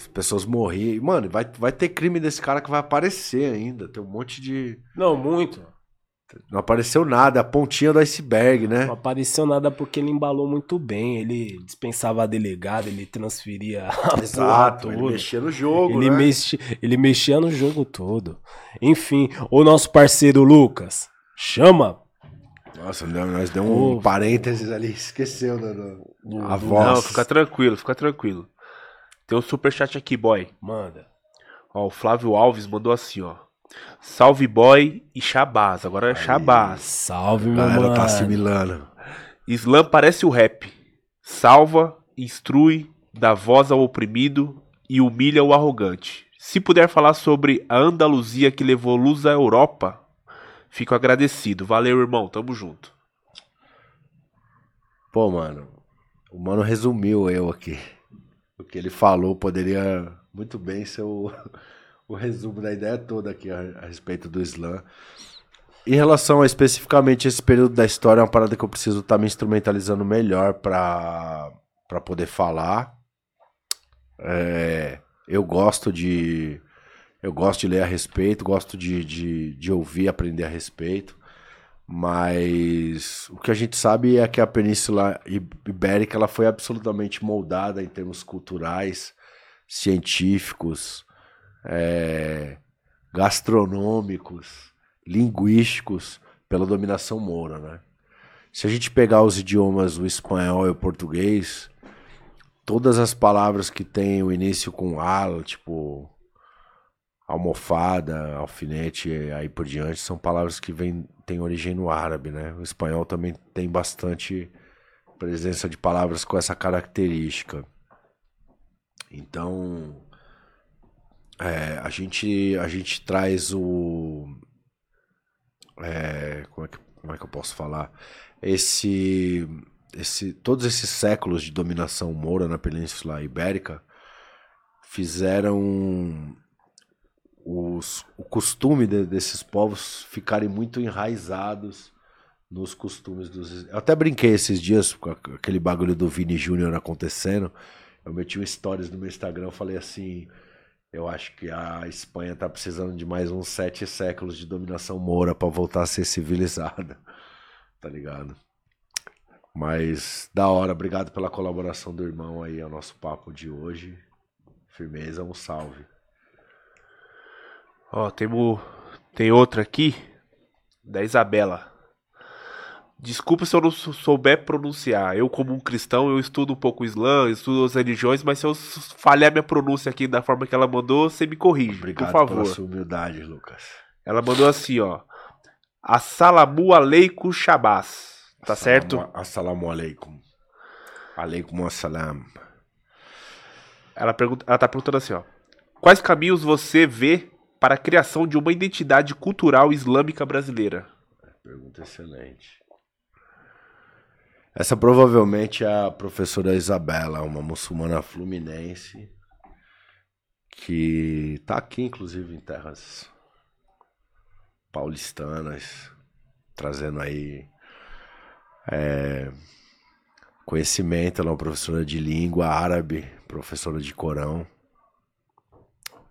as pessoas morriam. Mano, vai, vai ter crime desse cara que vai aparecer ainda. Tem um monte de. Não, muito. Não apareceu nada, a pontinha do iceberg, né? Não apareceu nada porque ele embalou muito bem. Ele dispensava a delegada, ele transferia a Exato, ele mexia no jogo, ele né? Mexia, ele mexia no jogo todo. Enfim, o nosso parceiro Lucas, chama. Nossa, nós deu um oh. parênteses ali, esqueceu da, da, a voz. Não, fica tranquilo, fica tranquilo. Tem um superchat aqui, boy. Manda. Ó, o Flávio Alves mandou assim, ó. Salve, boy e Shabazz. Agora é Shabazz. Salve, meu Galera mano. tá assimilando. Islam parece o rap. Salva, instrui, dá voz ao oprimido e humilha o arrogante. Se puder falar sobre a Andaluzia que levou luz à Europa, fico agradecido. Valeu, irmão. Tamo junto. Pô, mano. O mano resumiu eu aqui o que ele falou poderia muito bem ser o, o resumo da ideia toda aqui a, a, respeito do Islã. Em relação a especificamente esse período da história, é uma parada que eu preciso estar tá me instrumentalizando melhor para poder falar. É, eu gosto de eu gosto de ler a respeito, gosto de, de, de ouvir, aprender a respeito, Mas o que a gente sabe é que a Península Ibérica ela foi absolutamente moldada em termos culturais, científicos, é, gastronômicos, linguísticos pela dominação moura, né? Se a gente pegar os idiomas o espanhol e o português, todas as palavras que têm o início com al, tipo almofada, alfinete, aí por diante, são palavras que vêm, têm origem no árabe, né? O espanhol também tem bastante presença de palavras com essa característica. Então, é, a, gente, a gente traz o. É, como, é que, como é que eu posso falar? Esse, esse, todos esses séculos de dominação moura na Península Ibérica fizeram os, o costume de, desses povos ficarem muito enraizados nos costumes dos. Eu até brinquei esses dias com aquele bagulho do Vini Júnior acontecendo. Eu meti um stories no meu Instagram, eu falei assim. Eu acho que a Espanha tá precisando de mais uns sete séculos de dominação moura para voltar a ser civilizada. Tá ligado? Mas da hora, obrigado pela colaboração do irmão aí ao nosso papo de hoje. Firmeza, um salve. Ó, temos, tem outra aqui, da Isabela. Desculpa se eu não souber pronunciar. Eu, como um cristão, eu estudo um pouco o Islã, estudo as religiões, mas se eu falhar minha pronúncia aqui da forma que ela mandou, você me corrige, Obrigado por favor. Obrigado pela sua humildade, Lucas. Ela mandou assim, ó. Assalamu alaikum shabaz. Tá assalamu, certo? Assalamu alaikum. Alaikum assalam. Ela, pergunta, ela tá perguntando assim, ó. Quais caminhos você vê para a criação de uma identidade cultural islâmica brasileira? Pergunta excelente. Essa provavelmente é a professora Isabela, uma muçulmana fluminense que está aqui, inclusive, em terras paulistanas, trazendo aí é, conhecimento. Ela é uma professora de língua árabe, professora de Corão.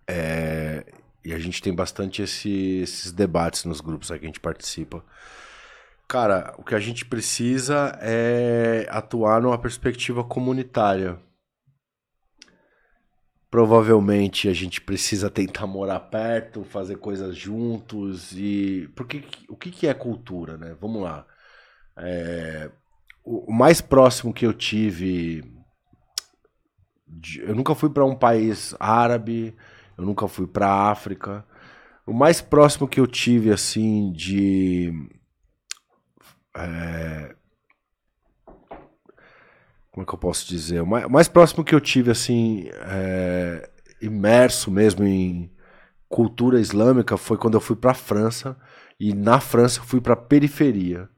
É, e a gente tem bastante esse, esses debates nos grupos que a gente participa. Cara, o que a gente precisa é atuar numa perspectiva comunitária. Provavelmente a gente precisa tentar morar perto, fazer coisas juntos e porque o que, que é cultura, né? Vamos lá. É... O mais próximo que eu tive, eu nunca fui para um país árabe, eu nunca fui para África. O mais próximo que eu tive, assim, de. É... Como é que eu posso dizer? O mais, mais próximo que eu tive, assim, é... imerso mesmo em cultura islâmica foi quando eu fui para a França. E na França eu fui para a periferia.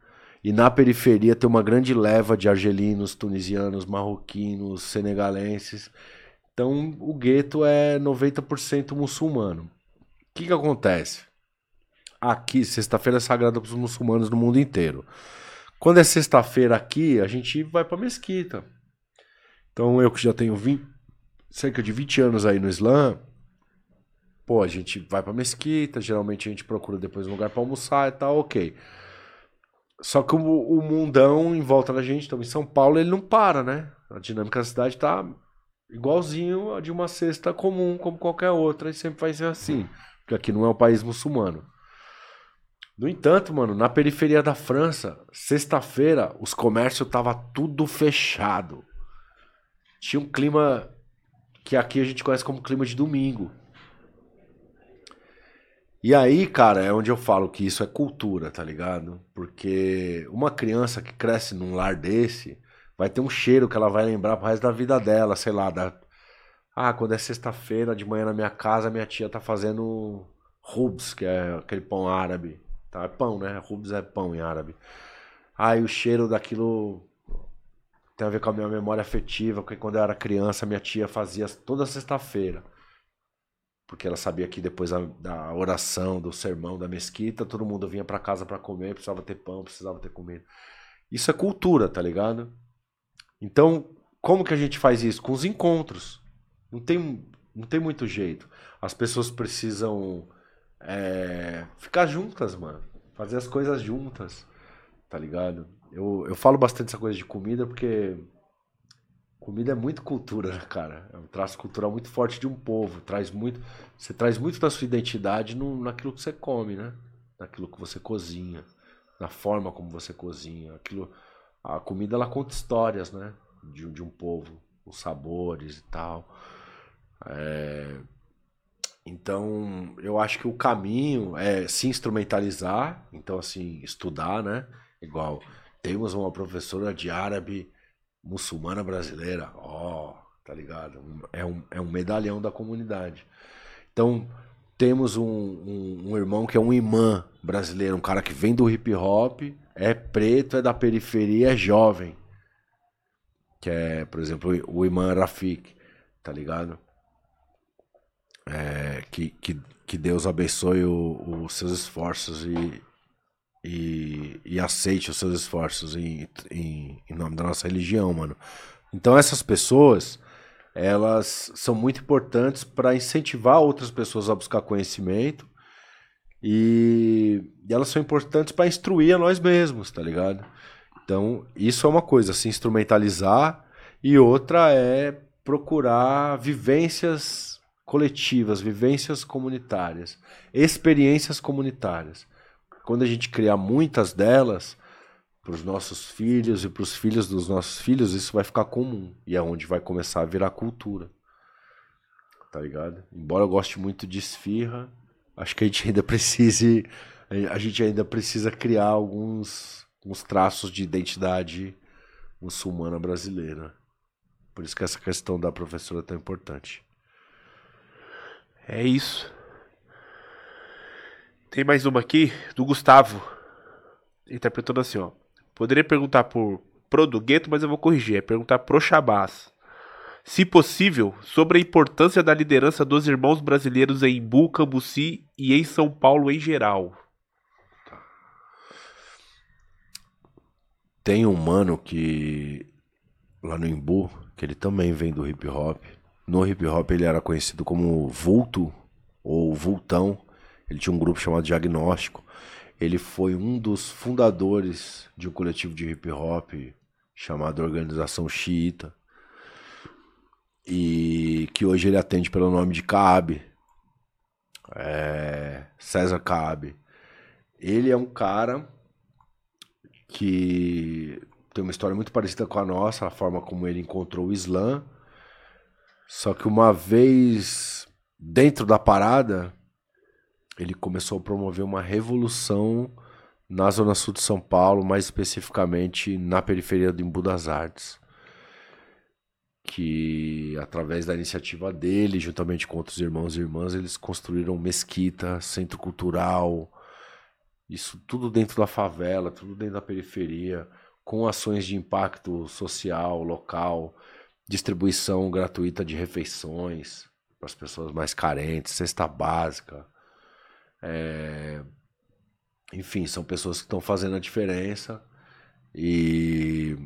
E na periferia tem uma grande leva de argelinos, tunisianos, marroquinos, senegalenses então o gueto é 90% muçulmano. O que, que acontece? Aqui, sexta-feira é sagrada para os muçulmanos no mundo inteiro. Quando é sexta-feira aqui, a gente vai para mesquita. Então eu que já tenho 20, cerca de 20 anos aí no Islã, pô, a gente vai para mesquita, geralmente a gente procura depois um lugar para almoçar e tal, ok. Só que o, o, mundão em volta da gente, então em São Paulo, ele não para, né? A dinâmica da cidade tá igualzinho a de uma cesta comum, como qualquer outra, e sempre vai ser assim. Porque aqui não é um país muçulmano. No entanto, mano, na periferia da França, sexta-feira, os comércios tava tudo fechado. Tinha um clima que aqui a gente conhece como clima de domingo. E aí, cara, é onde eu falo que isso é cultura, tá ligado? Porque uma criança que cresce num lar desse, vai ter um cheiro que ela vai lembrar pro resto da vida dela, sei lá, da... Ah, quando é sexta-feira de manhã na minha casa, minha tia tá fazendo rubs, que é aquele pão árabe. Tá? É pão, né? Rubs é pão em árabe. Ah, e o cheiro daquilo tem a ver com a minha memória afetiva, porque quando eu era criança, minha tia fazia toda sexta-feira. Porque ela sabia que depois da, da, oração, do sermão, da mesquita, todo mundo vinha para casa para comer, precisava ter pão, precisava ter comida. Isso é cultura, tá ligado? Então, como que a gente faz isso? Com os encontros. Não tem, não tem muito jeito. As pessoas precisam é, ficar juntas, mano. Fazer as coisas juntas. tá ligado? Eu, eu falo bastante essa coisa de comida porque comida é muito cultura, né, cara? É um traço cultural muito forte de um povo. Traz muito, você traz muito da sua identidade no, naquilo que você come, né? Naquilo que você cozinha, na forma como você cozinha. Aquilo, a comida ela conta histórias, né? De, de um povo, os sabores e tal. É... Então, eu acho que o caminho é se instrumentalizar, então assim, estudar, né? Igual temos uma professora de árabe muçulmana brasileira, ó, oh, tá ligado? É um, é um medalhão da comunidade. Então, temos um, um, um, irmão que é um imã brasileiro, um cara que vem do hip hop, é preto, é da periferia, é jovem. Que é, por exemplo, o imã Rafik, tá ligado? É, que, que, que Deus abençoe os seus esforços e, e, e aceite os seus esforços em, em, em nome da nossa religião, mano. Então essas pessoas, elas são muito importantes para incentivar outras pessoas a buscar conhecimento e, e elas são importantes para instruir a nós mesmos, tá ligado? Então, isso é uma coisa, se instrumentalizar, e outra é procurar vivências coletivas, vivências comunitárias, experiências comunitárias quando a gente criar muitas delas para os nossos filhos e para os filhos dos nossos filhos, isso vai ficar comum e é onde vai começar a virar cultura. Tá ligado? Embora eu goste muito de esfirra, acho que a gente ainda precise a gente ainda precisa criar alguns, alguns traços de identidade muçulmana brasileira. Por isso que essa questão da professora é tão importante. É isso. Tem mais uma aqui, do Gustavo. Interpretando assim, ó. Poderia perguntar por pro do gueto, mas eu vou corrigir. É perguntar pro Shabazz. Se possível, sobre a importância da liderança dos irmãos brasileiros em Imbu, Cambuci e em São Paulo em geral. Tem um mano que lá no Imbu, que ele também vem do hip hop. No hip hop ele era conhecido como Vulto ou Vultão ele tinha um grupo chamado Diagnóstico. Ele foi um dos fundadores de um coletivo de hip hop chamado Organização Xiita. E que hoje ele atende pelo nome de Kaab. É, César Kaab. Ele é um cara que tem uma história muito parecida com a nossa, a forma como ele encontrou o Islã. Só que uma vez dentro da parada, ele começou a promover uma revolução na zona sul de São Paulo, mais especificamente na periferia do Embu das Artes. Que através da iniciativa dele, juntamente com outros irmãos e irmãs, eles construíram mesquita, centro cultural, isso tudo dentro da favela, tudo dentro da periferia, com ações de impacto social, local, distribuição gratuita de refeições para as pessoas mais carentes, cesta básica, é... Enfim, são pessoas que estão fazendo a diferença. E,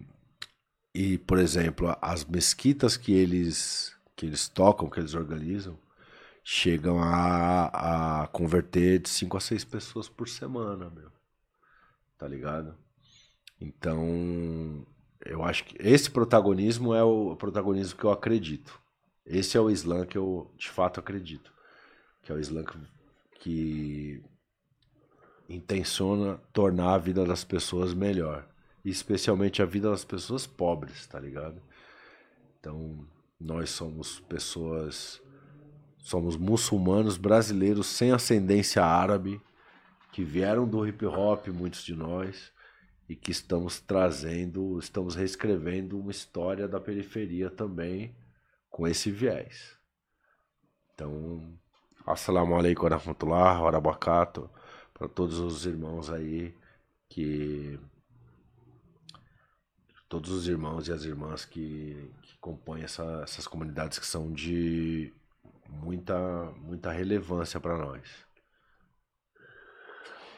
e, por exemplo, as mesquitas que eles, que eles tocam, que eles organizam, chegam a, a converter de 5 a 6 pessoas por semana, meu. Tá ligado? Então, eu acho que esse protagonismo é o protagonismo que eu acredito. Esse é o Islã que eu de fato acredito. Que é o Islã que que intenciona tornar a vida das pessoas melhor. Especialmente a vida das pessoas pobres, tá ligado? Então, nós somos pessoas. Somos muçulmanos brasileiros sem ascendência árabe, que vieram do hip hop, muitos de nós, e que estamos trazendo, estamos reescrevendo uma história da periferia também com esse viés. Então, Assalamu alaikum wa rahmatullah wa barakatuh. Para todos os irmãos aí que. Todos os irmãos e as irmãs que, que compõem essa, essas comunidades que são de muita, muita relevância para nós.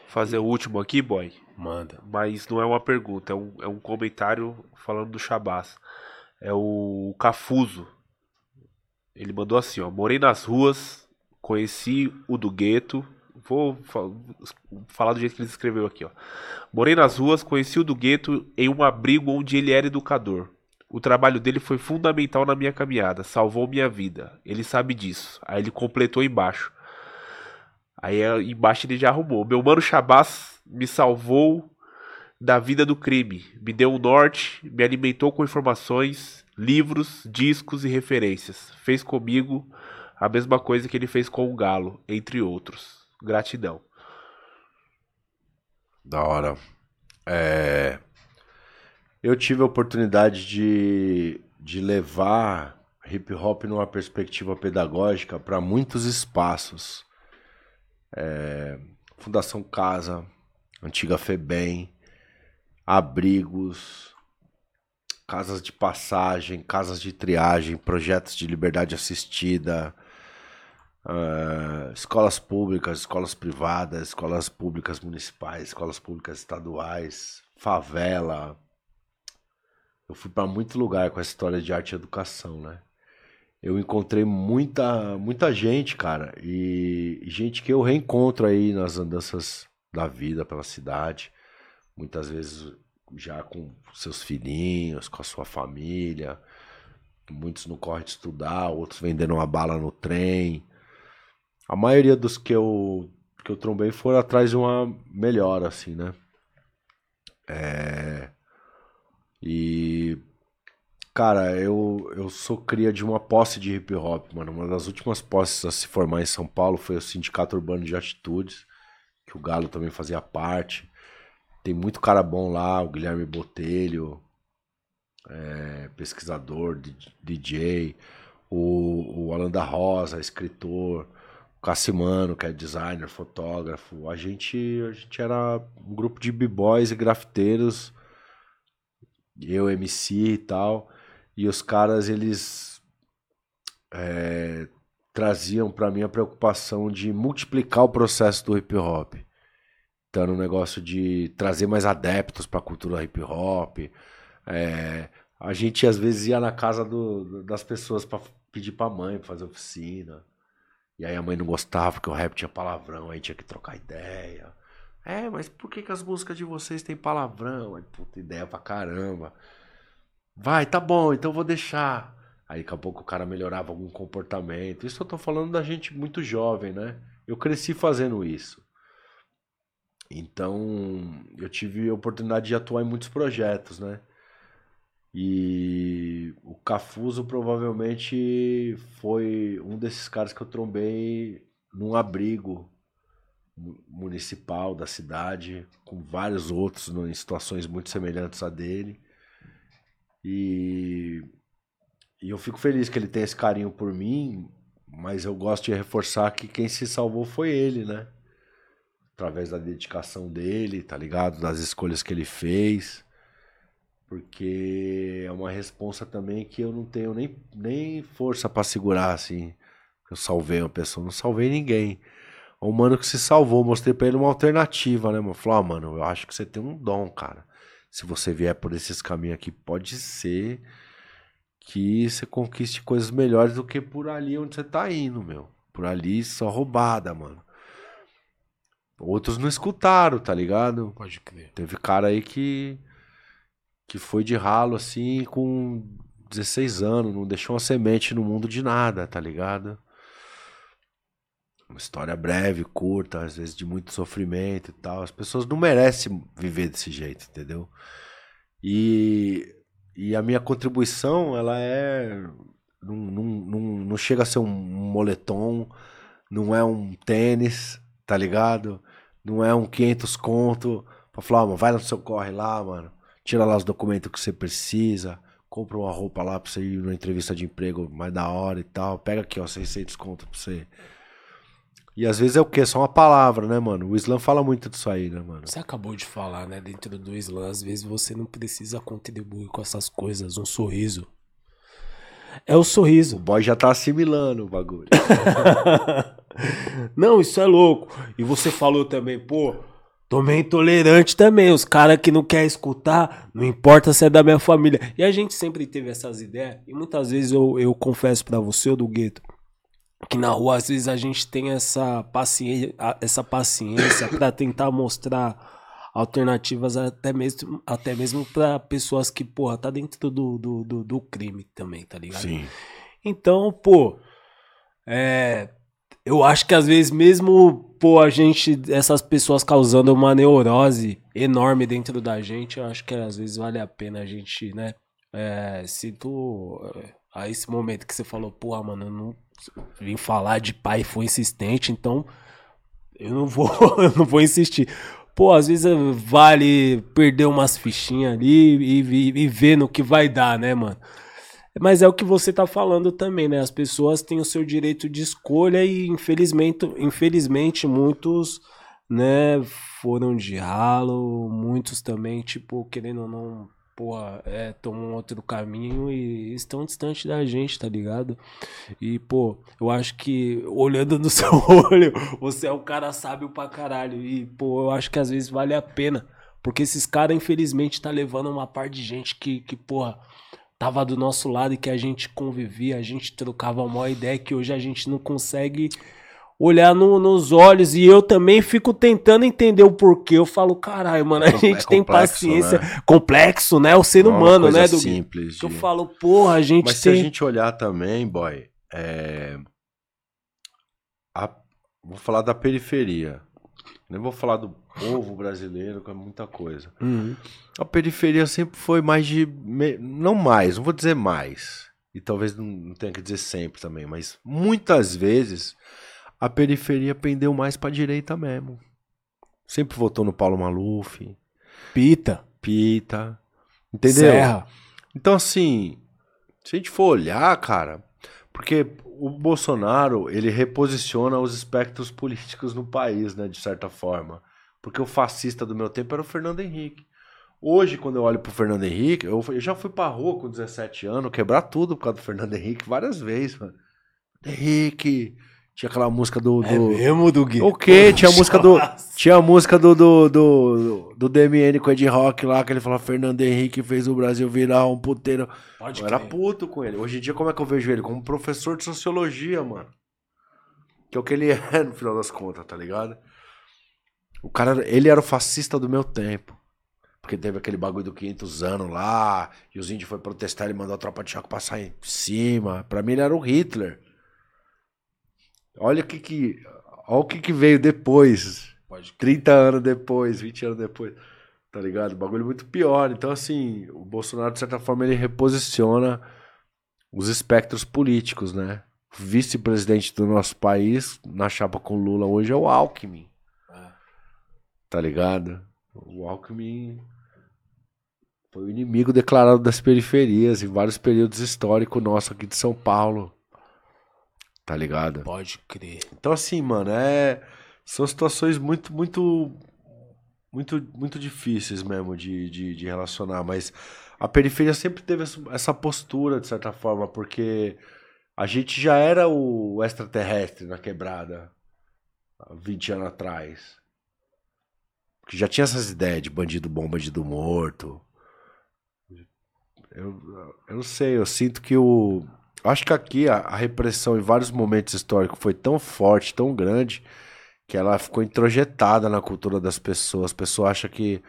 Fazer o último aqui, boy? Manda. Mas não é uma pergunta, é um, é um comentário falando do Shabazz. É o Cafuso. Ele mandou assim, ó. Morei nas ruas, Conheci o do gueto, vou falar do jeito que ele escreveu aqui, ó. Morei nas ruas, conheci o do gueto em um abrigo onde ele era educador. O trabalho dele foi fundamental na minha caminhada, salvou minha vida. Ele sabe disso. Aí ele completou embaixo. Aí embaixo ele já arrumou. Meu mano Chabás me salvou da vida do crime, me deu um norte, me alimentou com informações, livros, discos e referências. Fez comigo a mesma coisa que ele fez com o Galo, entre outros. Gratidão. Da hora. É... Eu tive a oportunidade de, de levar hip hop numa perspectiva pedagógica para muitos espaços. É... Fundação Casa, Antiga FEBEM, abrigos, casas de passagem, casas de triagem, projetos de liberdade assistida, uh, escolas públicas, escolas privadas, escolas públicas municipais, escolas públicas estaduais, favela. Eu fui para muito lugar com essa história de arte e educação, né? Eu encontrei muita, muita gente, cara, e, e gente que eu reencontro aí nas andanças da vida pela cidade muitas vezes já com seus filhinhos, com a sua família. Muitos não correm de estudar, outros vendendo uma bala no trem. A maioria dos que eu, que eu trombei foram atrás de uma melhora, assim, né? É... E. Cara, eu, eu sou cria de uma posse de hip hop, mano. Uma das últimas posses a se formar em São Paulo foi o Sindicato Urbano de Atitudes, que o Galo também fazia parte. Tem muito cara bom lá, o Guilherme Botelho, é, pesquisador, DJ, o, o Alan da Rosa, escritor, Cassimano, que é designer, fotógrafo. A gente, a gente era um grupo de b-boys e grafiteiros, eu, MC e tal, e os caras, eles é, traziam para mim a preocupação de multiplicar o processo do hip hop tá no negócio de trazer mais adeptos para a cultura hip hop. É, a gente às vezes ia na casa do, das pessoas para pedir para mãe pra fazer oficina. E aí a mãe não gostava porque o rap tinha palavrão, aí tinha que trocar ideia. É, mas por que, que as músicas de vocês têm palavrão? Aí, puta ideia pra caramba. Vai, tá bom, então vou deixar. Aí daqui a pouco o cara melhorava algum comportamento. Isso eu tô falando da gente muito jovem, né? Eu cresci fazendo isso. Então, eu tive a oportunidade de atuar em muitos projetos, né? E o Cafuso provavelmente foi um desses caras que eu trombei num abrigo municipal da cidade, com vários outros em situações muito semelhantes a dele. E, e eu fico feliz que ele tem esse carinho por mim, mas eu gosto de reforçar que quem se salvou foi ele, né? através da dedicação dele, tá ligado? Das escolhas que ele fez. Porque é uma responsa também que eu não tenho nem, nem força para segurar, assim. Eu salvei uma pessoa, não salvei ninguém. O mano que se salvou, mostrei pra ele uma alternativa, né, mano? Falou, ah, mano, eu acho que você tem um dom, cara. Se você vier por esses caminhos aqui, pode ser que você conquiste coisas melhores do que por ali onde você tá indo, meu. Por ali só roubada, mano. Outros não escutaram, tá ligado? Pode crer. Teve cara aí que que foi de ralo assim com 16 anos, não deixou uma semente no mundo de nada, tá ligado? Uma história breve, curta, às vezes de muito sofrimento e tal. As pessoas não merecem viver desse jeito, entendeu? E, e a minha contribuição, ela é. Não, não, não, não chega a ser um moletom, não é um tênis, tá ligado? Não é um 500 conto pra falar, mano, vai no seu corre lá, mano. Tira lá os documentos que você precisa. Compra uma roupa lá pra você ir numa entrevista de emprego mais da hora e tal. Pega aqui, ó, 600 conto pra você. E às vezes é o quê? Só uma palavra, né, mano? O Islã fala muito disso aí, né, mano? Você acabou de falar, né? Dentro do Islã, às vezes você não precisa contribuir com essas coisas. Um sorriso. É o sorriso. O boy já tá assimilando o bagulho. não, isso é louco. E você falou também, pô, Tomei intolerante também. Os caras que não quer escutar, não importa se é da minha família. E a gente sempre teve essas ideias. E muitas vezes eu, eu confesso para você, do gueto, que na rua às vezes a gente tem essa paciência, essa paciência para tentar mostrar alternativas até mesmo até mesmo para pessoas que porra tá dentro do, do, do, do, crime também, tá ligado? Sim. Então, pô, é, eu acho que às vezes mesmo pô a gente essas pessoas causando uma neurose enorme dentro da gente, eu acho que às vezes vale a pena a gente, né? É, se tu a esse momento que você falou, porra, mano, eu não vim falar de pai foi insistente, então eu não vou, eu não vou insistir. Pô, às vezes vale perder umas fichinhas ali e, e, e ver no que vai dar, né, mano? Mas é o que você tá falando também, né? As pessoas têm o seu direito de escolha e infelizmente, infelizmente muitos, né, foram de ralo, muitos também, tipo, querendo ou não, porra, é, tomam outro caminho e estão distante da gente, tá ligado? E, pô, eu acho que olhando no seu olho, você é um cara sábio pra caralho. E, pô, eu acho que às vezes vale a pena. Porque esses caras, infelizmente, tá levando uma parte de gente que, que, porra, tava do nosso lado e que a gente convivia, a gente trocava uma ideia que hoje a gente não consegue olhar no, nos olhos e eu também fico tentando entender o porquê. Eu falo, caralho, mano, a gente é tem paciência. Né? Complexo, né? O ser Não é humano, né? Do... simples. De... Eu falo, porra, a gente Mas tem... se a gente olhar também, boy, é... a... vou falar da periferia. Nem vou falar do povo brasileiro, que é muita coisa. Uhum. A periferia sempre foi mais de. Não mais, não vou dizer mais. E talvez não tenha que dizer sempre também, mas muitas vezes a periferia pendeu mais pra direita mesmo. Sempre votou no Paulo Maluf. Pita. Pita. Entendeu? Serra. Então, assim, se a gente for olhar, cara, porque o Bolsonaro, ele reposiciona os espectros políticos no país, né, de certa forma. Porque o fascista do meu tempo era o Fernando Henrique. Hoje, quando eu olho pro Fernando Henrique, eu, eu já fui pra rua com 17 anos, quebrar tudo por causa do Fernando Henrique várias vezes, mano. Henrique, tinha aquela música do. É do... É mesmo, do Gui? O quê? Tinha a música do. Tinha a música do, do, do, do DMN com Ed Rock lá, que ele falou: Fernando Henrique fez o Brasil virar um puteiro. Pode eu era puto com ele. Hoje em dia, como é que eu vejo ele? Como professor de sociologia, mano. Que é o que ele é, no final das contas, tá ligado? O cara, ele era o fascista do meu tempo. Porque teve aquele bagulho do 500 anos lá, e os índios foram protestar, ele mandou a tropa de choque passar em cima. Pra mim, ele era o Hitler. Olha o que que, olha o que, que veio depois. Pode. 30 anos depois, 20 anos depois. Tá ligado? O bagulho é muito pior. Então, assim, o Bolsonaro, de certa forma, ele reposiciona os espectros políticos, né? O vice-presidente do nosso país, na chapa com Lula hoje, é o Alckmin. Tá ligado? O Alckmin foi o inimigo declarado das periferias em vários períodos históricos nossos aqui de São Paulo. Tá ligado? Pode crer. Então, assim, mano, é. São situações muito, muito. Muito, muito difíceis mesmo de, de, de relacionar, mas a periferia sempre teve essa postura, de certa forma, porque a gente já era o extraterrestre na quebrada 20 anos atrás. Que já tinha essas ideias de bandido bom, bandido morto. Eu, eu não sei, eu sinto que o, Acho que aqui a, a, repressão em vários momentos históricos foi tão forte, tão grande, que ela ficou introjetada na cultura das pessoas. As pessoas acham que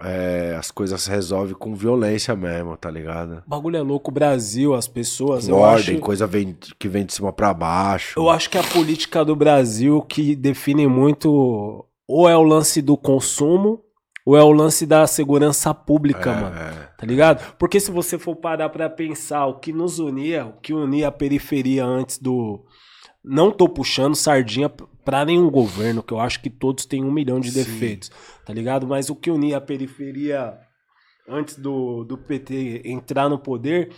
é, as coisas se resolvem com violência mesmo, tá ligado? O bagulho é louco, o Brasil, as pessoas. Com ordem, acho... coisa vem, que vem de cima para baixo. Eu acho que a política do Brasil que define muito ou é o lance do consumo ou é o lance da segurança pública, é, mano? É. Tá ligado? Porque se você for parar pra pensar o que nos unia, o que unia a periferia antes do. Não tô puxando sardinha pra nenhum governo, que eu acho que todos têm um milhão de Sim. defeitos, tá ligado? Mas o que unia a periferia antes do, do PT entrar no poder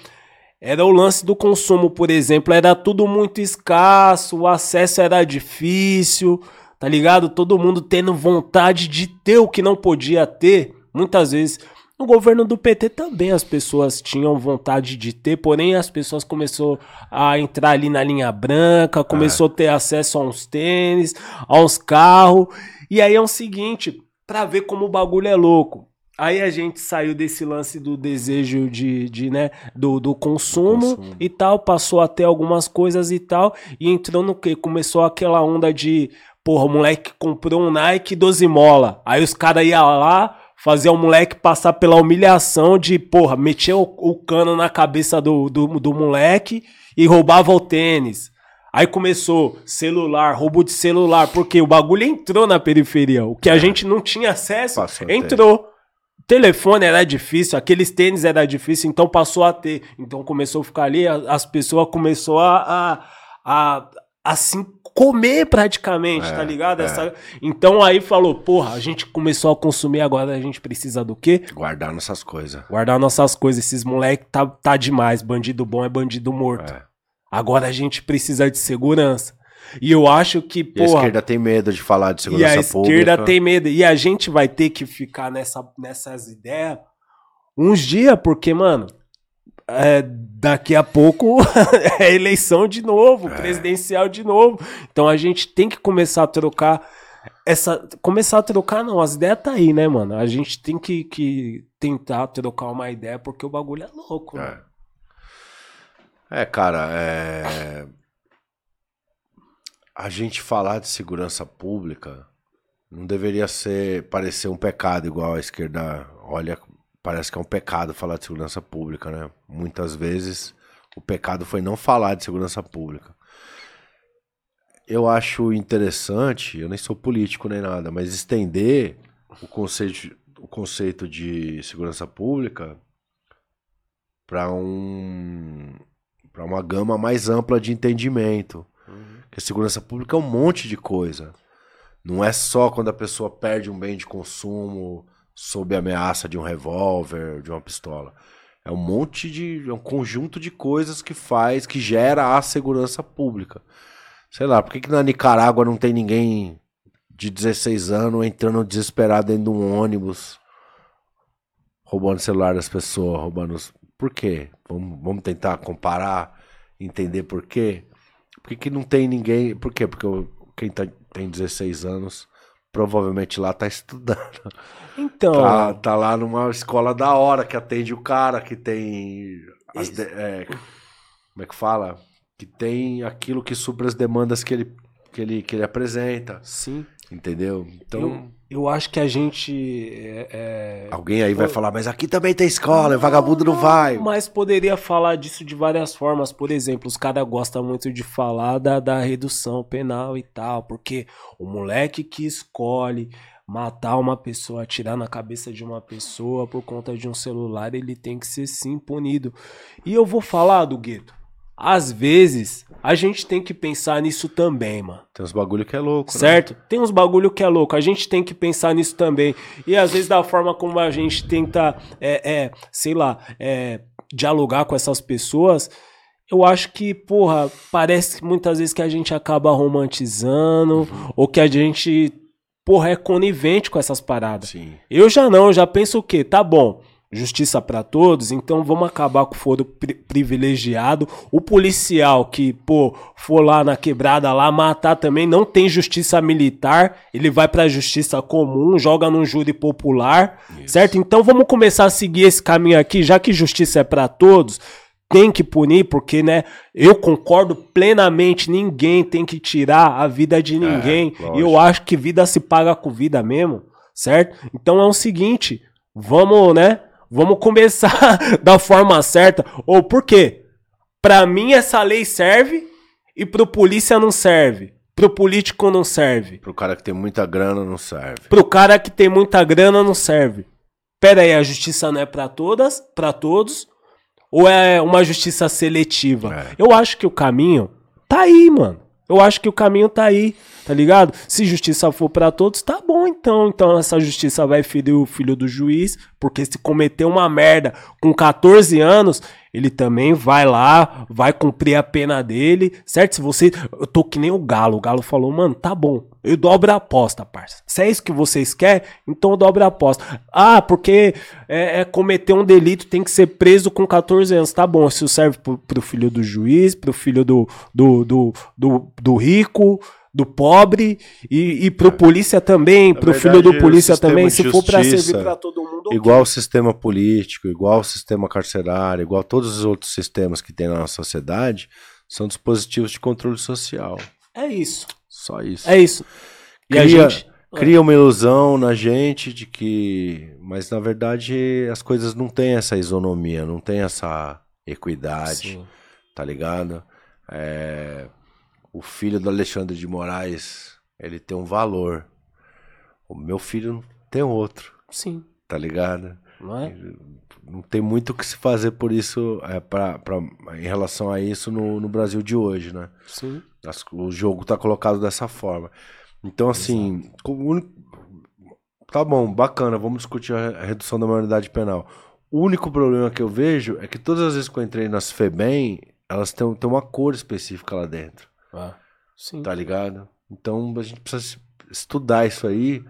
era o lance do consumo, por exemplo. Era tudo muito escasso, o acesso era difícil tá ligado? Todo mundo tendo vontade de ter o que não podia ter. Muitas vezes no governo do PT também as pessoas tinham vontade de ter, porém as pessoas começou a entrar ali na linha branca, começou é. a ter acesso a uns tênis, a uns carros. E aí é o seguinte, para ver como o bagulho é louco. Aí a gente saiu desse lance do desejo de, de né, do, do consumo, consumo, e tal, passou até algumas coisas e tal, e entrou no que? Começou aquela onda de, porra, o moleque comprou um Nike 12 mola. Aí os caras iam lá, fazer o moleque passar pela humilhação de, porra, meter o, o cano na cabeça do, do, do moleque e roubava o tênis. Aí começou celular, roubo de celular, porque o bagulho entrou na periferia. O que a é. gente não tinha acesso, Passou entrou. Telefone era difícil, aqueles tênis era difícil, então passou a ter. Então começou a ficar ali, as pessoas começou a, a, a assim comer praticamente, tá é, tá ligado? É. Essa... Então aí falou, porra, a gente começou a consumir, agora a gente precisa do quê? Guardar nossas coisas. Guardar nossas coisas. Esses moleque tá, tá demais. Bandido bom é bandido morto. É. Agora a gente precisa de segurança. E eu acho que, pô. A esquerda tem medo de falar de segurança pública. E a esquerda pública. tem medo. E a gente vai ter que ficar nessa, nessas ideias uns dias, porque, mano, é, daqui a pouco é eleição de novo, é. presidencial de novo. Então a gente tem que começar a trocar essa. Começar a trocar, não, as ideias tá aí, né, mano? A gente tem que, que tentar trocar uma ideia, porque o bagulho é louco, é. É, cara, é... a gente falar de segurança pública não deveria ser parecer um pecado igual a esquerda olha, parece que é um pecado falar de segurança pública, né? Muitas vezes o pecado foi não falar de segurança pública. Eu acho interessante, eu nem sou político nem nada, mas estender o conceito, o conceito de segurança pública para um para uma gama mais ampla de entendimento. Uhum. Que a segurança pública é um monte de coisa. Não é só quando a pessoa perde um bem de consumo sob ameaça de um revólver, de uma pistola. É um monte de. É um conjunto de coisas que faz, que gera a segurança pública. Sei lá, por que, que na Nicarágua não tem ninguém de 16 anos entrando desesperado dentro de um ônibus, roubando o celular das pessoas, roubando os por quê? Vamos, vamos tentar comparar, entender por quê. Por que, que não tem ninguém? Por quê? Porque quem tá, tem 16 anos provavelmente lá tá estudando. Então. Tá, tá, lá numa escola da hora que atende o cara, que tem. As, é, como é que fala? Que tem aquilo que supra as demandas que ele, que ele, que ele apresenta. Sim. Entendeu? Então. Eu, eu acho que a gente. É, é... Alguém aí vai falar, mas aqui também tem escola, não, vagabundo não, vai. Mas poderia falar disso de várias formas. Por exemplo, os caras gostam muito de falar da, da redução penal e tal, porque o moleque que escolhe matar uma pessoa, atirar na cabeça de uma pessoa por conta de um celular, ele tem que ser sim punido. E eu vou falar do gueto. Às vezes, a gente tem que pensar nisso também, mano. Tem uns bagulho que é louco, né? Certo? Né? Tem uns bagulho que é louco. A gente tem que pensar nisso também. E às vezes, da forma como a gente tenta, é, é sei lá, é, dialogar com essas pessoas, eu acho que, porra, parece muitas vezes que a gente acaba romantizando, uhum. ou que a gente, porra, é conivente com essas paradas. Sim. Eu já não, eu já penso o quê? Tá bom justiça para todos, então vamos acabar com o foro pri privilegiado. O policial que, pô, for lá na quebrada lá matar também não tem justiça militar, ele vai para a justiça comum, joga num júri popular, Isso. certo? Então vamos começar a seguir esse caminho aqui, já que justiça é para todos, tem que punir, porque, né, eu concordo plenamente, ninguém tem que tirar a vida de é, ninguém. É, e eu acho que vida se paga com vida mesmo, certo? Então é o seguinte, vamos, né, Vamos começar da forma certa. Ou por quê? Para mim essa lei serve e pro polícia não serve. Pro político não serve. Pro cara que tem muita grana não serve. Pro cara que tem muita grana não serve. Pera aí, a justiça não é para todas, para todos? Ou é uma justiça seletiva? É. Eu acho que o caminho tá aí, mano. Eu acho que o caminho tá aí, tá ligado? Se justiça for para todos, tá bom então. Então essa justiça vai ferir o filho do juiz, porque se cometeu uma merda com 14 anos, ele também vai lá, vai cumprir a pena dele, certo? Se você. Eu tô que nem o Galo. O Galo falou, mano, tá bom. Eu dobro a aposta, parça. Se é isso que vocês querem, então eu dobro a aposta. Ah, porque é, é cometer um delito, tem que ser preso com 14 anos. Tá bom, isso serve pro, pro filho do juiz, pro filho do, do, do, do, do rico, do pobre e, e pro é. polícia também, Na pro verdade, filho do polícia também, se for para servir para todo mundo. Igual o sistema político, igual o sistema carcerário, igual todos os outros sistemas que tem na nossa sociedade, são dispositivos de controle social. É isso. Só isso. É isso. E cria, gente... cria uma ilusão na gente de que. Mas na verdade as coisas não têm essa isonomia, não tem essa equidade. Sim. Tá ligado? É, o filho do Alexandre de Moraes, ele tem um valor. O meu filho tem outro. Sim. Tá ligado? Não é? Não tem muito o que se fazer por isso, é, pra, pra, em relação a isso no, no Brasil de hoje, né? Sim. O jogo tá colocado dessa forma. Então, assim, tá bom, bacana, vamos discutir a redução da maioridade penal. O único problema que eu vejo é que todas as vezes que eu entrei nas FEBEM, elas têm, têm uma cor específica lá dentro. Ah, sim. Tá ligado? Então a gente precisa estudar isso aí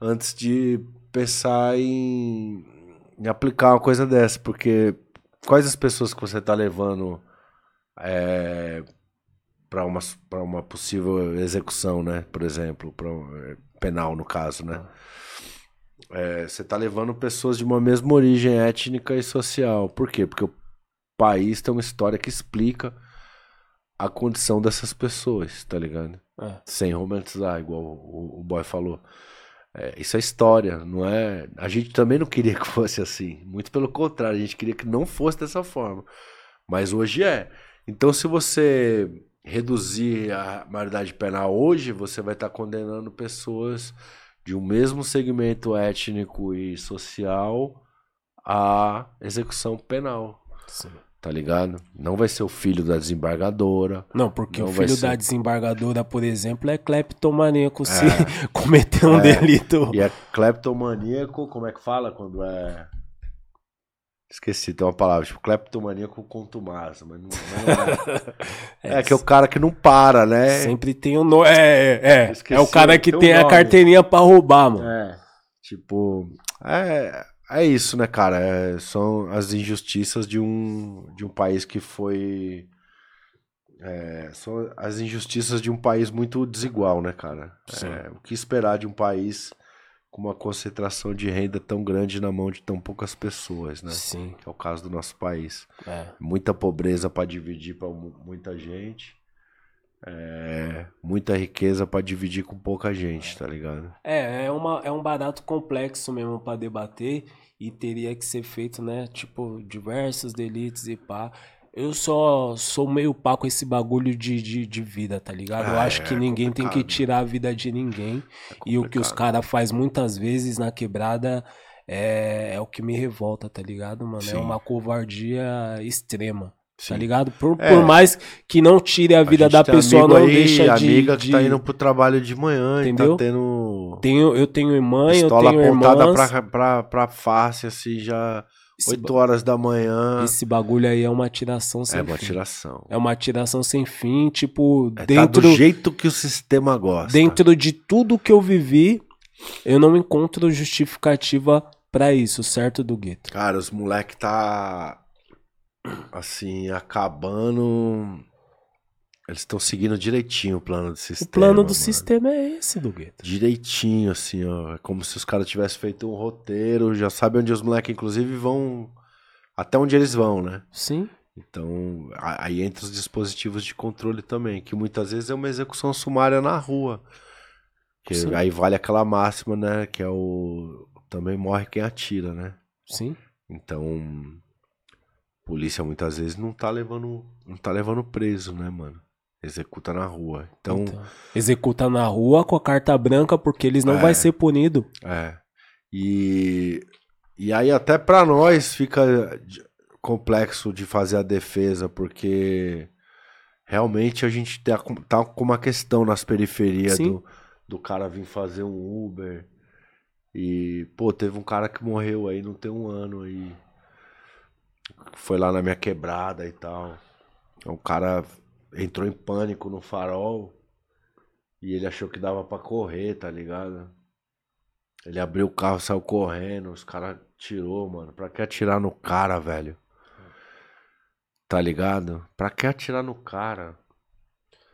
antes de pensar em, em aplicar uma coisa dessa, porque quais as pessoas que você tá levando é, para uma, uma possível execução, né? Por exemplo, pra, é, penal no caso, né? É, você tá levando pessoas de uma mesma origem étnica e social. Por quê? Porque o país tem uma história que explica a condição dessas pessoas, tá ligado? É. Sem romantizar, igual o, o boy falou. É, isso é história, não é. A gente também não queria que fosse assim. Muito pelo contrário, a gente queria que não fosse dessa forma. Mas hoje é. Então, se você reduzir a maioridade penal hoje, você vai estar condenando pessoas de um mesmo segmento étnico e social à execução penal. Sim tá ligado? Não vai ser o filho da desembargadora. Não, porque não o filho ser... da desembargadora, por exemplo, é cleptomaníaco é. se cometer um é. delito. E é cleptomaníaco, como é que fala quando é... Esqueci, tem uma palavra, tipo, cleptomaníaco contumaz, mas não, não é. é. que é o cara que não para, né? Sempre tem um nome. É, é, é. o cara que tem, tem a carteirinha pra roubar, mano. É. Tipo, é, é isso, né, cara? É, são as injustiças de um, de um país que foi. É, são as injustiças de um país muito desigual, né, cara? É, o que esperar de um país com uma concentração de renda tão grande na mão de tão poucas pessoas, né? Sim. Que é o caso do nosso país. É. Muita pobreza para dividir para muita gente. É, muita riqueza para dividir com pouca gente, tá ligado? É, é, uma, é um barato complexo mesmo para debater e teria que ser feito, né? Tipo, diversos delitos e pá. Eu só sou meio pá com esse bagulho de, de, de vida, tá ligado? Eu acho é, que ninguém complicado. tem que tirar a vida de ninguém. É e o que os caras faz muitas vezes na quebrada é, é o que me revolta, tá ligado, mano? É Sim. É uma covardia extrema. Tá Sim. Tá ligado? Por, é. por mais que não tire a vida a da pessoa, não aí, deixa de. amiga que tá indo pro trabalho de manhã tá entendeu? tá tendo. Tenho, eu tenho mãe, eu tenho apontada irmãs. pra, pra, pra face, assim, já. Esse 8 horas da manhã. Esse bagulho aí é uma tiração sem fim. É uma tiração. É uma tiração sem fim, tipo, é, dentro. Tá do jeito que o sistema gosta. Dentro de tudo que eu vivi, eu não encontro justificativa para isso, certo, do gueto? Cara, os moleque tá assim, acabando. Eles estão seguindo direitinho o plano do sistema. O plano do mano. sistema é esse, do Gueto. Direitinho, assim, ó. É como se os caras tivessem feito um roteiro, já sabe onde os moleques, inclusive, vão. Até onde eles vão, né? Sim. Então, aí entra os dispositivos de controle também, que muitas vezes é uma execução sumária na rua. Que Sim. aí vale aquela máxima, né? Que é o. Também morre quem atira, né? Sim. Então, polícia muitas vezes não tá levando, não tá levando preso, né, mano? Executa na rua. Então, então executa na rua com a carta branca porque eles não é, vai ser punido. É. E e aí até para nós fica complexo de fazer a defesa porque realmente a gente tá com, tá uma questão nas periferias do, do cara vir fazer um Uber. E, pô, teve um cara que morreu aí, não tem um ano aí foi lá na minha quebrada e tal. O cara entrou em pânico no farol e ele achou que dava para correr, tá ligado? Ele abriu o carro, saiu correndo, os caras tirou, mano. Pra que atirar no cara, velho? Tá ligado? Pra que atirar no cara?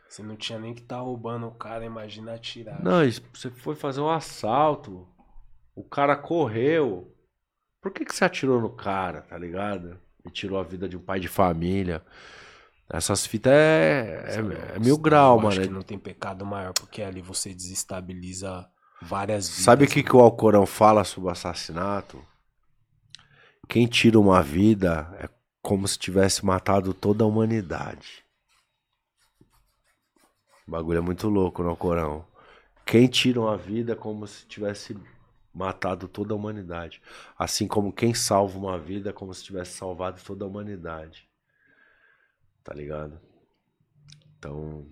Você não tinha nem que tá roubando o cara, imagina atirar. Não, você foi fazer um assalto. O cara correu. Por que, que você atirou no cara, tá ligado? E tirou a vida de um pai de família. Essas fitas é, é, é mil grau, mano. Acho que não tem pecado maior, porque ali você desestabiliza várias vidas. Sabe o que, que o Alcorão fala sobre o assassinato? Quem tira uma vida é como se tivesse matado toda a humanidade. O bagulho é muito louco no Alcorão. Quem tira uma vida é como se tivesse matado toda a humanidade. Assim como quem salva uma vida é como se tivesse salvado toda a humanidade. Tá ligado? Então,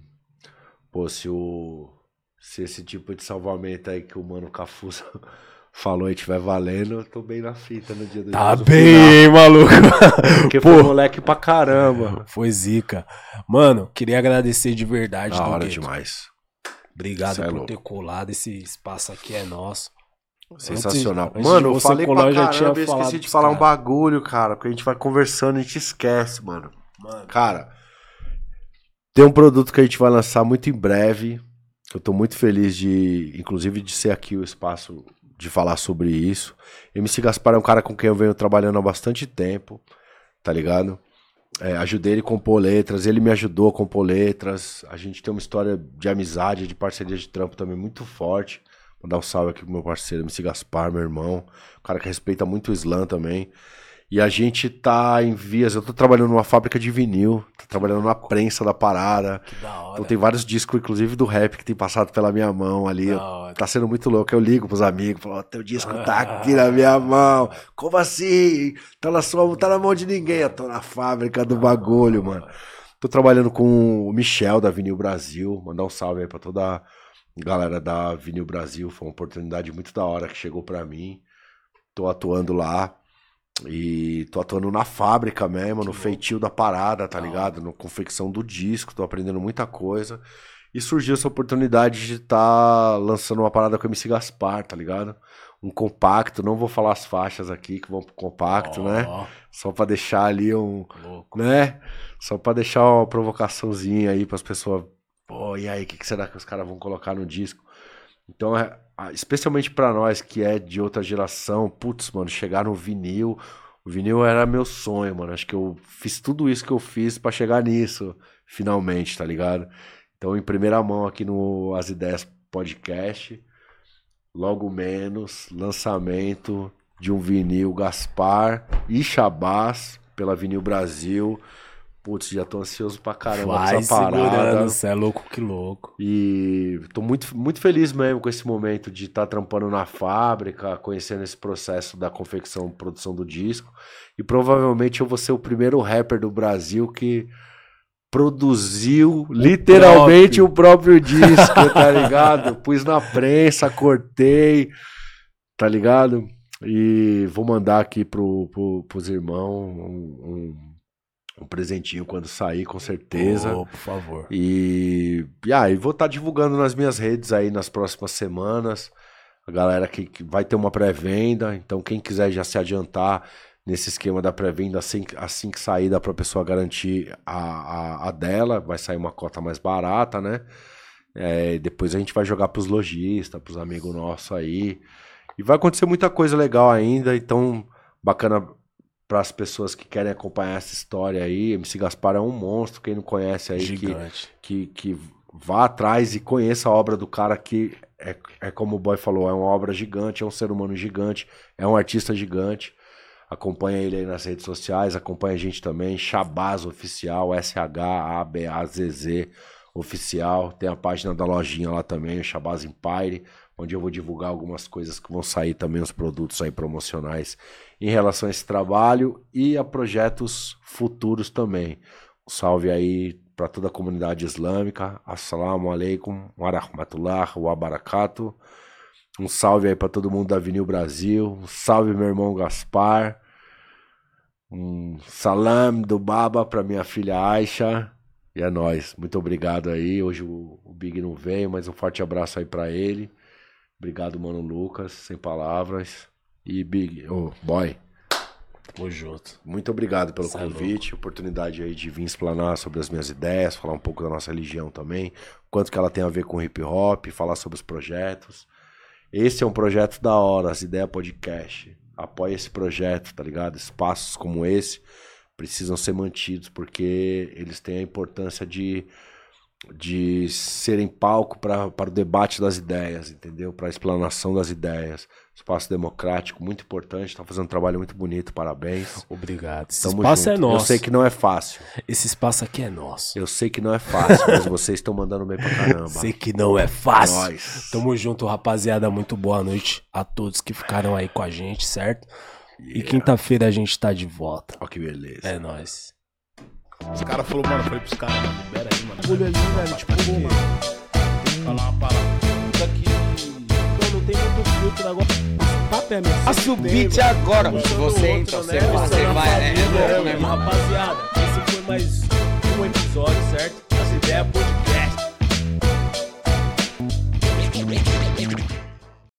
pô, se o. Se esse tipo de salvamento aí que o mano Cafuso falou e tiver valendo, eu tô bem na fita no dia do Tá bem, final. maluco. Porque Pô, foi moleque pra caramba. Foi zica. Mano, queria agradecer de verdade. Da hora demais. Obrigado é por ter colado. Esse espaço aqui é nosso. Sensacional. Antes, mano, eu falei colar, pra caramba, já tinha eu esqueci de falar cara. um bagulho, cara. Porque a gente vai conversando e a gente esquece, mano. Mano. Cara, tem um produto que a gente vai lançar muito em breve. Eu tô muito feliz de, inclusive, de ser aqui o espaço de falar sobre isso. MC Gaspar é um cara com quem eu venho trabalhando há bastante tempo, tá ligado? É, ajudei ele a compor letras, ele me ajudou a compor letras. A gente tem uma história de amizade, de parceria de trampo também muito forte. Vou dar um salve aqui pro meu parceiro, MC Gaspar, meu irmão. Um cara que respeita muito o slam também. E a gente tá em vias. Eu tô trabalhando numa fábrica de vinil, tô trabalhando na prensa da parada. Que da hora. Então tem vários discos, inclusive do rap, que tem passado pela minha mão ali. Tá sendo muito louco. Eu ligo pros amigos, falo, teu disco tá aqui na minha mão. Como assim? Tá na sua tá na mão de ninguém. Eu tô na fábrica do bagulho, mano. Tô trabalhando com o Michel da Vinil Brasil. Mandar um salve aí pra toda a galera da Vinil Brasil. Foi uma oportunidade muito da hora que chegou pra mim. Tô atuando lá. E tô atuando na fábrica mesmo, no feitio da parada, tá ligado? Na confecção do disco, tô aprendendo muita coisa. E surgiu essa oportunidade de estar tá lançando uma parada com o MC Gaspar, tá ligado? Um compacto, não vou falar as faixas aqui que vão pro compacto, oh. né? Só para deixar ali um, Louco. né? Só para deixar uma provocaçãozinha aí para as pessoas, pô, e aí, o que, que será que os caras vão colocar no disco? Então, é, especialmente para nós que é de outra geração, putz, mano, chegar no vinil. O vinil era meu sonho, mano. Acho que eu fiz tudo isso que eu fiz para chegar nisso, finalmente, tá ligado? Então, em primeira mão aqui no As Ideias Podcast, logo menos, lançamento de um vinil Gaspar e Chabás pela Vinil Brasil. Putz, já tô ansioso pra caramba Vai essa parada. Você é louco que louco. E tô muito, muito feliz mesmo com esse momento de estar tá trampando na fábrica, conhecendo esse processo da confecção, produção do disco. E provavelmente eu vou ser o primeiro rapper do Brasil que produziu o literalmente próprio. o próprio disco, tá ligado? Pus na prensa, cortei, tá ligado? E vou mandar aqui pro, pro, pros irmãos um, um um presentinho quando sair, com certeza. Oh, por favor. E, e aí, ah, vou estar tá divulgando nas minhas redes aí nas próximas semanas. A galera que, que vai ter uma pré-venda, então quem quiser já se adiantar nesse esquema da pré-venda, assim, assim que sair, dá para a pessoa garantir a, a, a, dela, vai sair uma cota mais barata, né? É, depois a gente vai jogar para os lojistas, para os amigos nossos aí. E vai acontecer muita coisa legal ainda, então bacana para as pessoas que querem acompanhar essa história aí. MC Gaspar é um monstro, quem não conhece aí, Gigante. que, que, que vá atrás e conheça a obra do cara que é, é como o Boy falou, é uma obra gigante, é um ser humano gigante, é um artista gigante. Acompanha ele aí nas redes sociais, acompanha a gente também, Shabazz Oficial, S-H-A-B-A-Z-Z Oficial. Tem a página da lojinha lá também, o Shabazz Empire, onde eu vou divulgar algumas coisas que vão sair também, os produtos aí promocionais em relação a esse trabalho e a projetos futuros também. Um salve aí para toda a comunidade islâmica. Assalamu alaikum wa rahmatullah wa barakatuh. Um salve aí para todo mundo da Vinil Brasil. Um salve meu irmão Gaspar. Um salam do Baba para minha filha Aisha. E é nóis. Muito obrigado aí. Hoje o Big não veio, mas um forte abraço aí para ele. Obrigado, mano Lucas. Sem palavras. E Big, oh, boy. Tamo junto. Muito obrigado pelo Cê é convite, é oportunidade aí de vir explanar sobre as minhas ideias, falar um pouco da nossa religião também, quanto que ela tem a ver com hip hop, falar sobre os projetos. Esse é um projeto da hora, as ideias podcast. Apoie esse projeto, tá ligado? Espaços como esse precisam ser mantidos porque eles têm a importância de de serem palco para o debate das ideias, entendeu? Para a explanação das ideias. Espaço democrático, muito importante, está fazendo um trabalho muito bonito, parabéns. Obrigado. Esse Tamo espaço é junto. é nosso. Eu sei que não é fácil. Esse espaço aqui é nosso. Eu sei que não é fácil, mas vocês estão mandando bem pra caramba. Sei que não é fácil. Nós. Tamo junto, rapaziada. Muito boa noite a todos que ficaram aí com a gente, certo? Yeah. E quinta-feira a gente tá de volta. Ó, que beleza. É nóis. Os caras falaram, mano, eu falei pros caras, mano, libera aí, mano. Pulho ali, velho, tipo, mano. Tem... Falar uma palavra. Isso aqui. Mano, não tem muito filtro agora. Papel, é meu. A subite agora. Você, então, né? você, vai, é né? É né? né Rapaziada, esse foi mais um episódio, certo? Essa As ideias podcast.